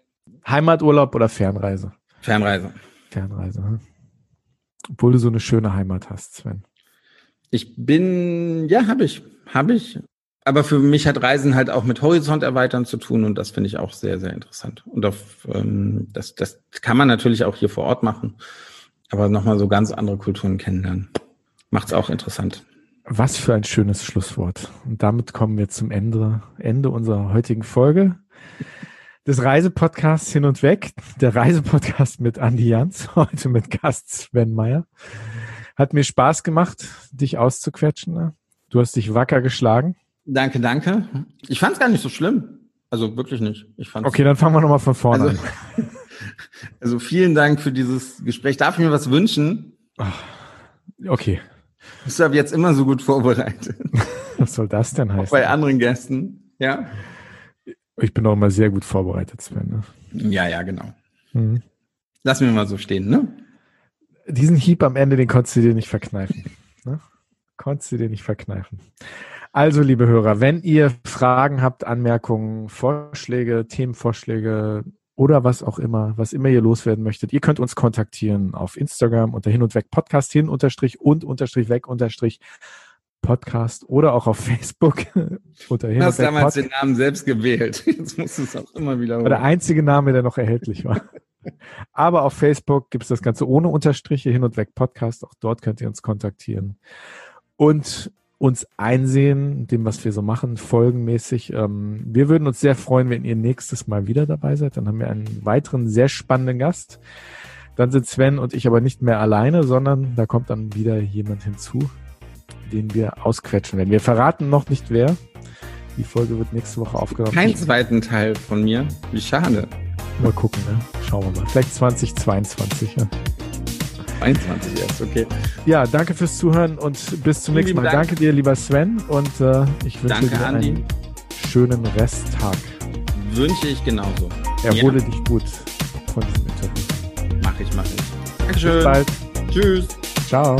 Heimaturlaub oder Fernreise? Fernreise. Fernreise. Hm? Obwohl du so eine schöne Heimat hast, Sven. Ich bin, ja, habe ich, habe ich. Aber für mich hat Reisen halt auch mit Horizont erweitern zu tun und das finde ich auch sehr, sehr interessant. Und auf, ähm, das, das kann man natürlich auch hier vor Ort machen, aber nochmal so ganz andere Kulturen kennenlernen. Macht es auch interessant. Was für ein schönes Schlusswort. Und damit kommen wir zum Ende, Ende unserer heutigen Folge des Reisepodcasts hin und weg. Der Reisepodcast mit Andi Jans, heute mit Gast Sven Meyer. Hat mir Spaß gemacht, dich auszuquetschen. Du hast dich wacker geschlagen. Danke, danke. Ich fand es gar nicht so schlimm. Also wirklich nicht. Ich fand's okay, dann fangen wir nochmal von vorne also, an. Also vielen Dank für dieses Gespräch. Darf ich mir was wünschen? Okay. Bist du ab jetzt immer so gut vorbereitet? Was soll das denn heißen? Auch bei anderen Gästen, ja? Ich bin auch immer sehr gut vorbereitet, Sven. Ne? Ja, ja, genau. Mhm. Lass mir mal so stehen, ne? Diesen Hieb am Ende, den konntest du dir nicht verkneifen. ne? Konntest du dir nicht verkneifen. Also, liebe Hörer, wenn ihr Fragen habt, Anmerkungen, Vorschläge, Themenvorschläge oder was auch immer, was immer ihr loswerden möchtet, ihr könnt uns kontaktieren auf Instagram unter hin und weg Podcast hin unterstrich und unterstrich weg unterstrich Podcast oder auch auf Facebook unter hin. Du hast damals Pod den Namen selbst gewählt. Jetzt musst du es auch immer wieder. War der einzige Name, der noch erhältlich war. Aber auf Facebook gibt es das Ganze ohne Unterstriche hin und weg Podcast. Auch dort könnt ihr uns kontaktieren. Und uns einsehen, dem, was wir so machen, folgenmäßig. Ähm, wir würden uns sehr freuen, wenn ihr nächstes Mal wieder dabei seid. Dann haben wir einen weiteren sehr spannenden Gast. Dann sind Sven und ich aber nicht mehr alleine, sondern da kommt dann wieder jemand hinzu, den wir ausquetschen werden. Wir verraten noch nicht wer. Die Folge wird nächste Woche aufgenommen. Kein zweiten Teil von mir. Wie schade. Mal gucken, ne? Schauen wir mal. Vielleicht 2022. Ja. 22 erst, okay. Ja, danke fürs Zuhören und bis zum nächsten Mal. Dank. Danke dir, lieber Sven, und äh, ich wünsche danke, dir einen Andi. schönen Resttag. Wünsche ich genauso. Erhole ja. dich gut von diesem Interview. Mach ich, mach ich. Dankeschön. Bis bald. Tschüss. Ciao.